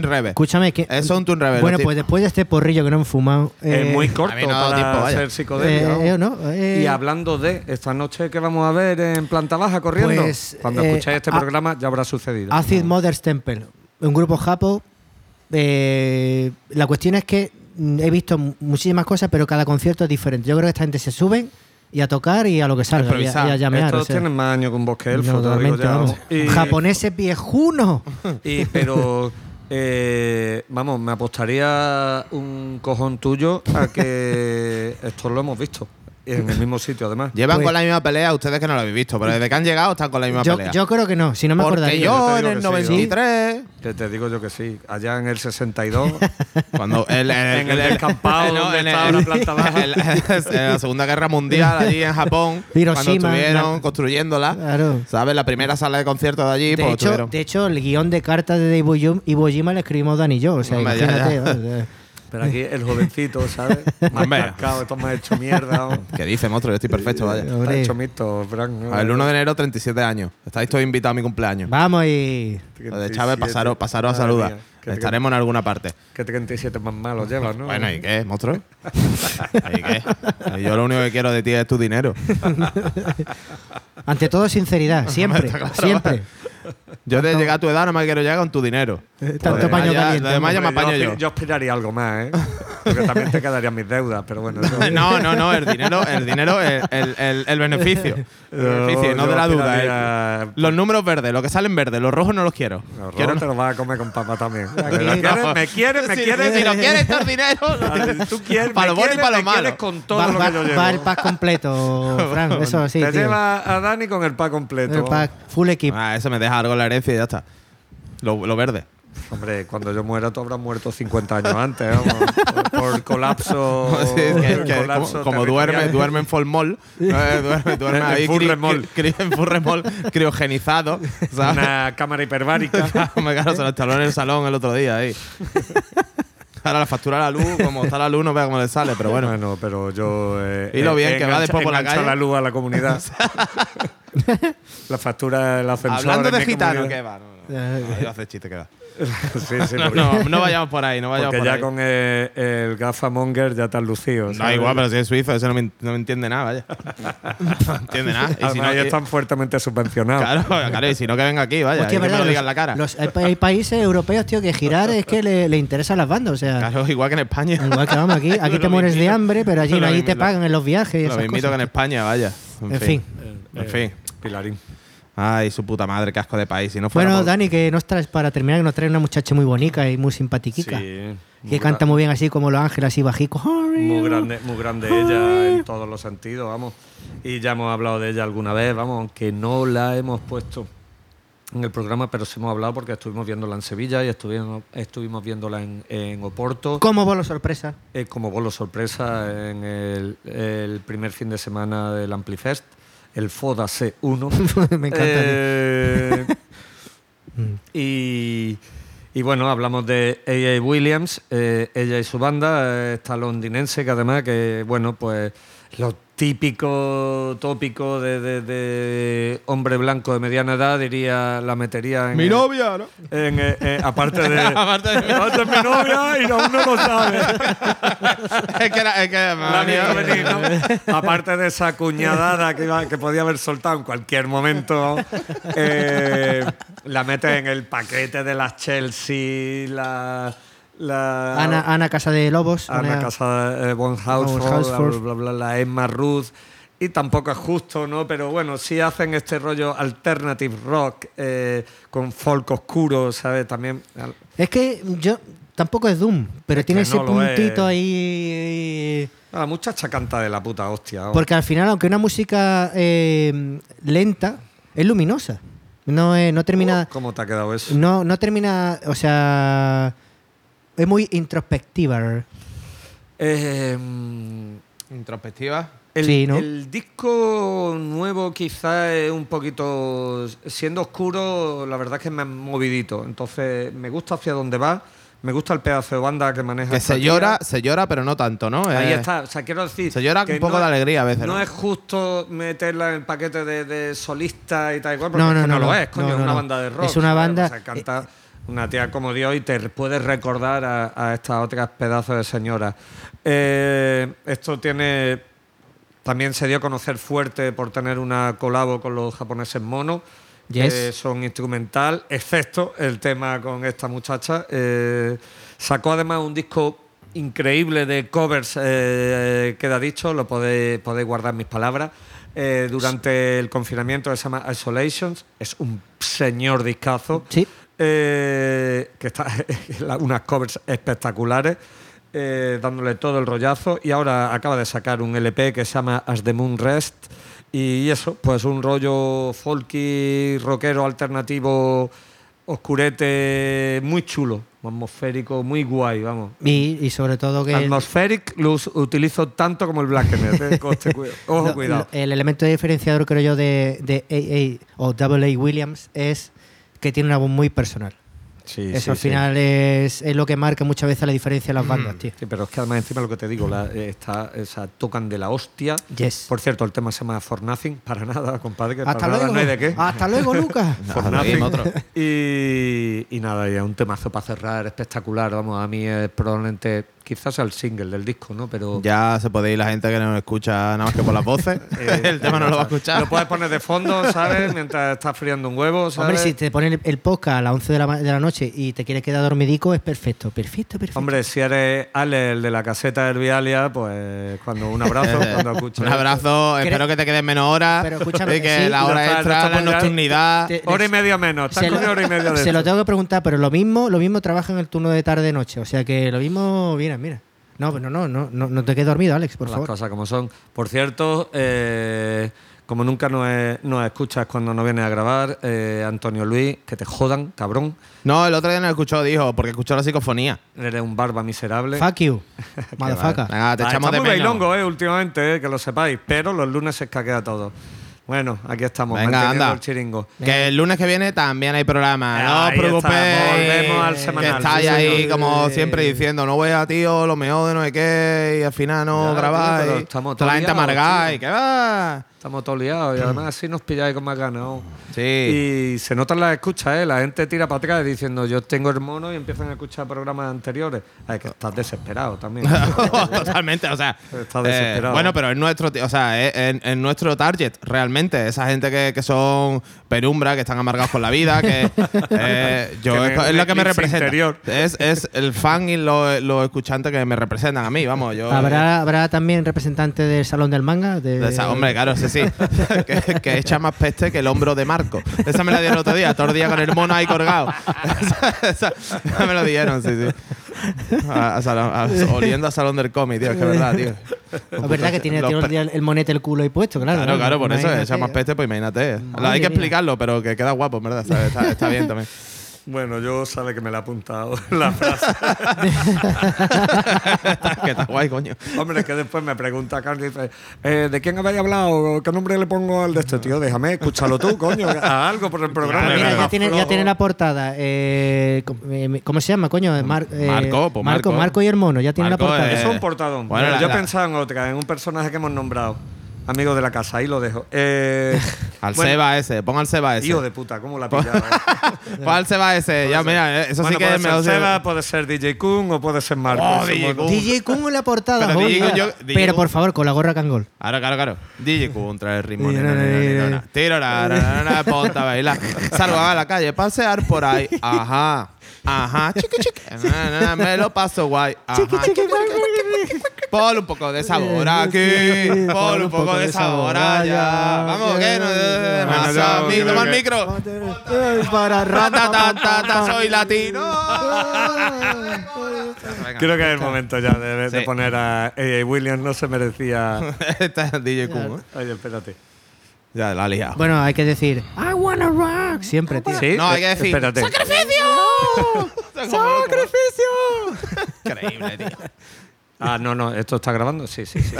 Twin. Escúchame, que. Eso es un Twin. Bueno, pues después de este porrillo que no han fumado. eh, es muy corto no para tiempo, ser psicodelia. eh, eh, no, eh, y hablando de esta noche que vamos a ver en planta baja corriendo, Pues, cuando eh, escuchéis este a- programa ya habrá sucedido. Acid Mother's Temple, un grupo japo. eh, la cuestión es que mm, he visto mu- muchísimas cosas, pero cada concierto es diferente. Yo creo que esta gente se suben y a tocar y a lo que salga, y a, Improvisar. y a llamear. Estos o sea. tienen más años que un bosque elfo, No. Y- Japoneses viejunos. Y, pero, eh, vamos, me apostaría un cojón tuyo a que esto lo hemos visto. En el mismo sitio, además. Llevan Pues- con la misma pelea ustedes que no lo habéis visto, pero desde que han llegado están con la misma Yo, pelea. yo creo que no, si no me Porque acordaría. yo te en digo el que sí, 93, Que te digo yo que sí. Allá en el 62, cuando el, En el descampado donde en estaba la planta baja. el- en la Segunda Guerra Mundial, allí en Japón, cuando Hiroshima, estuvieron la- construyéndola, Claro. ¿sabes? La primera sala de conciertos de allí, De pues hecho, estuvieron. de hecho, el guion de cartas de Iwo Jima, le escribimos Dani y yo. O sea, imagínate. ya. Pero aquí el jovencito, ¿sabes? Más cascado, esto más hecho mierda. ¿Qué dice, monstruo? Yo estoy perfecto, vaya. Está hecho mito, Frank. el 1 de enero, 37 años. Estáis todos invitados a mi cumpleaños. Vamos y. Lo de Chávez, pasaros, pasaros a saludar. mía, Estaremos en alguna parte. Que 37 más malos llevas, ¿no? Bueno, ¿y qué, monstruo? ¿Y qué? Yo lo único que quiero de ti es tu dinero. Ante todo, sinceridad. Siempre. Claro. siempre. Yo de llegar a tu edad no me quiero llegar con tu dinero. tanto Lo demás paño ya- caliente, Lo demás ya me Hombre, apaño yo, yo. aspi- yo aspiraría a algo más, ¿eh? Porque también te quedarían mis deudas, pero bueno. eso- No, no, no, el dinero, el dinero, el, el, el- el beneficio. El beneficio, no yo de la duda. eh. Los números verdes, los que salen verdes, los rojos no los quiero. Los quiero te lo vas a comer con papa también. ¿Me quieres? ¿Me quieres? ¿Me Si- quieres? Si no quieres estar dinero, Ah, Tú quieres, Para lo me bueno y quieres, para lo me quieres malo. con todo Va, lo va- que yo llevo. va el pack completo, Fran. Eso sí. Te tío. lleva a Dani con el pack completo. El pack full equip. Ah, eso me deja algo en la herencia y ya está. Lo, lo verde. Hombre, cuando yo muera tú habrás muerto 50 años antes, vamos. por, por colapso. Sí, es que- por que colapso como, como duerme, duerme en formol, eh, duerme, duerme En ahí, full cri- cri- en full remol, criogenizado, ¿sabes? Una cámara hiperbárica. Me claro, se lo instaló en el salón el otro día ahí. Ahora la factura de la luz, como está la luz, no vea cómo le sale, pero bueno. Bueno, pero yo. Eh, Y lo bien que va después por la calle. la luz a la comunidad. la factura del ascensor. Hablando en de gitano. ¿qué va? No, no, no, iba a hacer chiste, que va. sí, sí, No, no, no vayamos por ahí, no vayamos porque por ya ahí. con eh, el gafamonger ya te has lucido. No, igual, pero si es suizo, ese no me, no me entiende nada, vaya. No entiende nada. Y Además, si no, ya y- están fuertemente subvencionados. claro, claro, y si no, que venga aquí, vaya. Hostia, y que me ¿verdad? lo Los- diga en la cara. los- hay, pa- hay países europeos, tío, que girar es que le, le interesan las bandas. O sea, Claro, igual que en España. igual que vamos aquí, aquí Lo te mueres de hambre, pero allí Lo allí te pagan en los viajes y Lo esas mismito que en cosas. España, vaya. En fin. En fin. Pilarín. Ay, su puta madre, qué asco de país. Si no fuera Bueno, por- Dani, que nos traes para terminar, que nos trae una muchacha muy bonita y muy simpatiquica. Sí. que canta muy bien así como los ángeles, así bajico. Muy grande, muy grande ella en todos los sentidos, vamos. Y ya hemos hablado de ella alguna vez, vamos, aunque no la hemos puesto en el programa, pero sí hemos hablado porque estuvimos viéndola en Sevilla y estuvimos, estuvimos viéndola en, en Oporto. Como bolo sorpresa. eh, como bolo sorpresa en el, el primer fin de semana del Amplifest, el FODA C1. Me encanta. Eh, y, y bueno, hablamos de A.A. Williams, eh, ella y su banda, eh, esta londinense que además que, bueno, pues lo típico, tópico de, de- de hombre blanco de mediana edad, diría, la metería en... Mi el- novia, ¿no? en, eh, eh, aparte de... Aparte de mi- aparte de mi novia y aún no lo sabe. es que era. Es que venir, ¿no? Aparte de esa cuñadada que, iba- que podía haber soltado en cualquier momento, eh, la mete en el paquete de las Chelsea, la. La Ana, Ana Casa de Lobos. Ana Ana- Casa eh, bla, bla, bla, la Emma Ruth. Y tampoco es justo, ¿no? Pero bueno, sí hacen este rollo alternative rock eh, con folk oscuro, ¿sabes? También. Es que yo tampoco es Doom, pero Es tiene ese no lo es. puntito ahí. La muchacha canta de la puta hostia. Porque al final, aunque una música eh, lenta, es luminosa. No, no termina. ¿Cómo te ha quedado eso? No, no termina. O sea. Es muy introspectiva. Eh, Introspectiva. el, Sí, ¿no? el disco nuevo quizá es un poquito... Siendo oscuro, la verdad es que me ha movidito. Entonces, me gusta hacia dónde va. Me gusta el pedazo de banda que maneja. Que se tía. llora, se llora, pero no tanto, ¿no? Ahí Eh, está. O sea, quiero decir... Se llora que un poco no de es- alegría a veces. No ¿no? es justo meterla en el paquete de, de solista y tal y cual, porque No, es no, que no, no, lo no. es, coño, No, es una no. banda de rock. Es una ¿sabes? banda- O sea, canta Una tía como Dios y te puedes recordar a, a estas otras pedazos de señoras. Eh, esto tiene. También se dio a conocer fuerte por tener una colabo con los japoneses monos. Yes. que son instrumental, excepto el tema con esta muchacha. Eh, sacó además un disco increíble de covers, eh, queda dicho, lo podéis, podéis guardar mis palabras. eh, durante el confinamiento se llama Isolations, es un señor discazo. Sí. Eh, que está unas covers espectaculares, eh, dándole todo el rollazo. Y ahora acaba de sacar un LP que se llama As the Moon Rest. Y eso, pues un rollo folky, rockero, alternativo, oscurete, muy chulo, atmosférico, muy guay, vamos. Y, y sobre todo que. Atmospheric lo us- utilizo tanto como el Black Knight, eh, coste, cuida- Ojo, cuidado. el elemento diferenciador, creo yo, de, de AA o AA Williams es que tiene una voz muy personal. Sí, Eso sí, al sí. final es, es lo que marca muchas veces la diferencia de las bandas, tío. Sí, pero es que además encima lo que te digo, la, eh, tocan de la hostia. Yes. Por cierto, el tema se llama For Nothing, para nada, compadre, que Hasta para nada luego. no hay de qué. Hasta luego, Lucas. For Nada, Nothing. otro. Y, y nada, y es un temazo para cerrar espectacular. Vamos, a mí es probablemente, quizás el single del disco, ¿no? Pero Ya se puede ir la gente que no escucha nada más que por las voces. eh, el tema no lo va a escuchar. Lo puedes poner de fondo, ¿sabes? Mientras estás friando un huevo, ¿sabes? Hombre, si te ponen el, podcast a las 11 de la, de la noche y te quieres quedar dormidico, es perfecto. Perfecto, perfecto. Hombre, si eres Ale, el de la caseta del Vialia, pues cuando un abrazo, cuando escuchas. Un abrazo, espero que te queden menos horas. Pero escúchame, y que sí, la hora extra, la nocturnidad. Te- Hora y media menos. Estás con hora y media de Se lo tengo que preguntar, pero lo mismo, lo mismo trabaja en el turno de tarde-noche. O sea que lo mismo, mira, mira. No, pero no, no, no, no te quedes dormido, Alex, por Las favor. cosas como son. Por cierto, eh, como nunca nos, e- nos escuchas cuando no vienes a grabar, eh, Antonio Luis, que te jodan, cabrón. No, el otro día no escuchó, dijo, porque escuchó la psicofonía. Eres un barba miserable. Fuck you, motherfucker. Venga, te Ah, echamos está de muy menos. bailongo, eh, últimamente, eh, que lo sepáis. Pero los lunes se escaquea todo. Bueno, aquí estamos, Venga, anda. el chiringo. Que el lunes que viene también hay programa. No os preocupéis. volvemos al Que semanal, estáis sí, ahí señor. como siempre diciendo, no voy a tío, lo mejor de no sé qué, y al final no tío, grabáis. pero estamos Toda la gente tío. y que va. Estamos todos liados y además así nos pilláis con más ganas. ¿no? Sí. Y se notan las escuchas, ¿eh? La gente tira para atrás diciendo yo tengo el mono y empiezan a escuchar programas anteriores. Ay, que estás desesperado también. Totalmente, o sea. Está eh, desesperado. bueno, pero es nuestro, o sea, es, es- es nuestro target, realmente. Esa gente que, que son penumbra, que están amargados con la vida, que eh, yo Que es, me- es lo que me representa. interior. Es, es el fan y los los escuchantes que me representan a mí, vamos. Yo, ¿Habrá, ¿Habrá también representante del Salón del Manga? De, de esa- hombre, claro, sí, sí. que, que echa más peste que el hombro de Marco. Esa me la dieron el otro día, todo el día con el mono ahí colgado. esa, esa me lo dieron, sí, sí. A- a salón- a- oliendo a salón del cómic, tío, es que es verdad, tío. Es verdad que tiene, pe- el, día el monete el culo ahí puesto, claro. Claro, claro, por eso Imagínate. echa más peste, pues imagínate. Madre Hay que explicarlo, pero que queda guapo, en ¿verdad? Está, está- está bien también. Bueno, yo sabe que me la he apuntado la frase. que está guay, coño. Hombre, que después me pregunta Carlos y dice, eh, ¿de quién habéis hablado? ¿Qué nombre le pongo al de este tío? Déjame, escúchalo tú, coño. A algo por el programa. Ah, mira, ya tiene, ya tiene la portada. Eh, ¿cómo, eh, ¿Cómo se llama, coño? Mar- eh, Marco, pues Marco, Marco. Marco y el mono, ya tiene Marco, la portada. eh, Eso es un portadón. Bueno, la- yo la- pensaba en otra, en un personaje que hemos nombrado. Amigo de la casa, ahí lo dejo. Eh, Al bueno, Seba ese, pon al Seba ese. Hijo de puta, ¿cómo la ha pillado? eh? Pon al Seba ese, ya mira, eh, eso Bueno, sí que puede me ser Seba, puede ser DJ Kun o puede ser Marco. Oh, DJ Kun. DJ Kun en la portada. Pero joder. DJ Kun, yo- DJ Pero Kun- por favor, con la gorra Kangol. Claro, claro, claro. DJ contra el ritmo. Tiro, la, la, la, la, ponte a bailar. Salgo a la calle, pasear por ahí. Ajá. Ajá. Chiqui, chiqui. Me lo paso guay. Ajá. Ponle un poco de sabor aquí. Ponle un poco de sabor allá. Vamos, que no. Más ya, a mí, toma el micro. Para Ta, ta, ta, ta, ta, soy latino. Creo que es el momento ya de, poner a AA Williams. No se merecía. Este es DJ. ¿eh? Oye, espérate. Ya, la ha liado. Bueno, hay que decir, I wanna rock. Siempre, tío. ¿Sí? No, hay que Eh, decir, Espérate. ¡Sacrificio! ¡Sacrificio! Increíble, tío. Ah, no, no, ¿esto está grabando? Sí, sí, sí.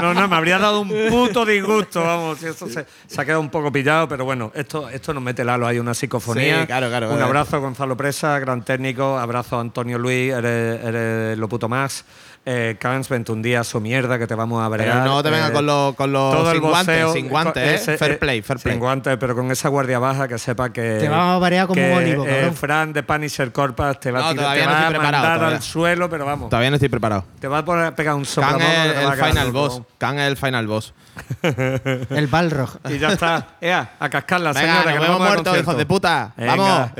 No, no, me habría dado un puto disgusto, vamos. si Esto se, se ha quedado un poco pillado, pero bueno, esto, esto nos mete Lalo, hay una psicofonía. Sí, claro, claro, Un abrazo Gonzalo Presa, gran técnico. Abrazo a Antonio Luis, eres, eres lo puto más. Eh, Cans, vente un día, su mierda, que te vamos a bregar. Pero no te vengas Eh, con los con los todo el sin guantes, sin guantes, ¿eh? ese- fair play, fair play. Sin guantes, pero con esa guardia baja que sepa que. Te vamos a marear como un olivo, eh. Fran de Punisher Corpas te va No, a, tirar- todavía te no va a preparado, mandar todavía. al suelo, pero vamos. Todavía no estoy preparado. Te va a poner, pegar un Khan soplamón. es el quedar final boss. Khan es el final boss. El Balrog. Y ya está. Ea, a cascarla, Venga, señora, nos que al muertos, concierto. hijos de puta. Venga. Vamos.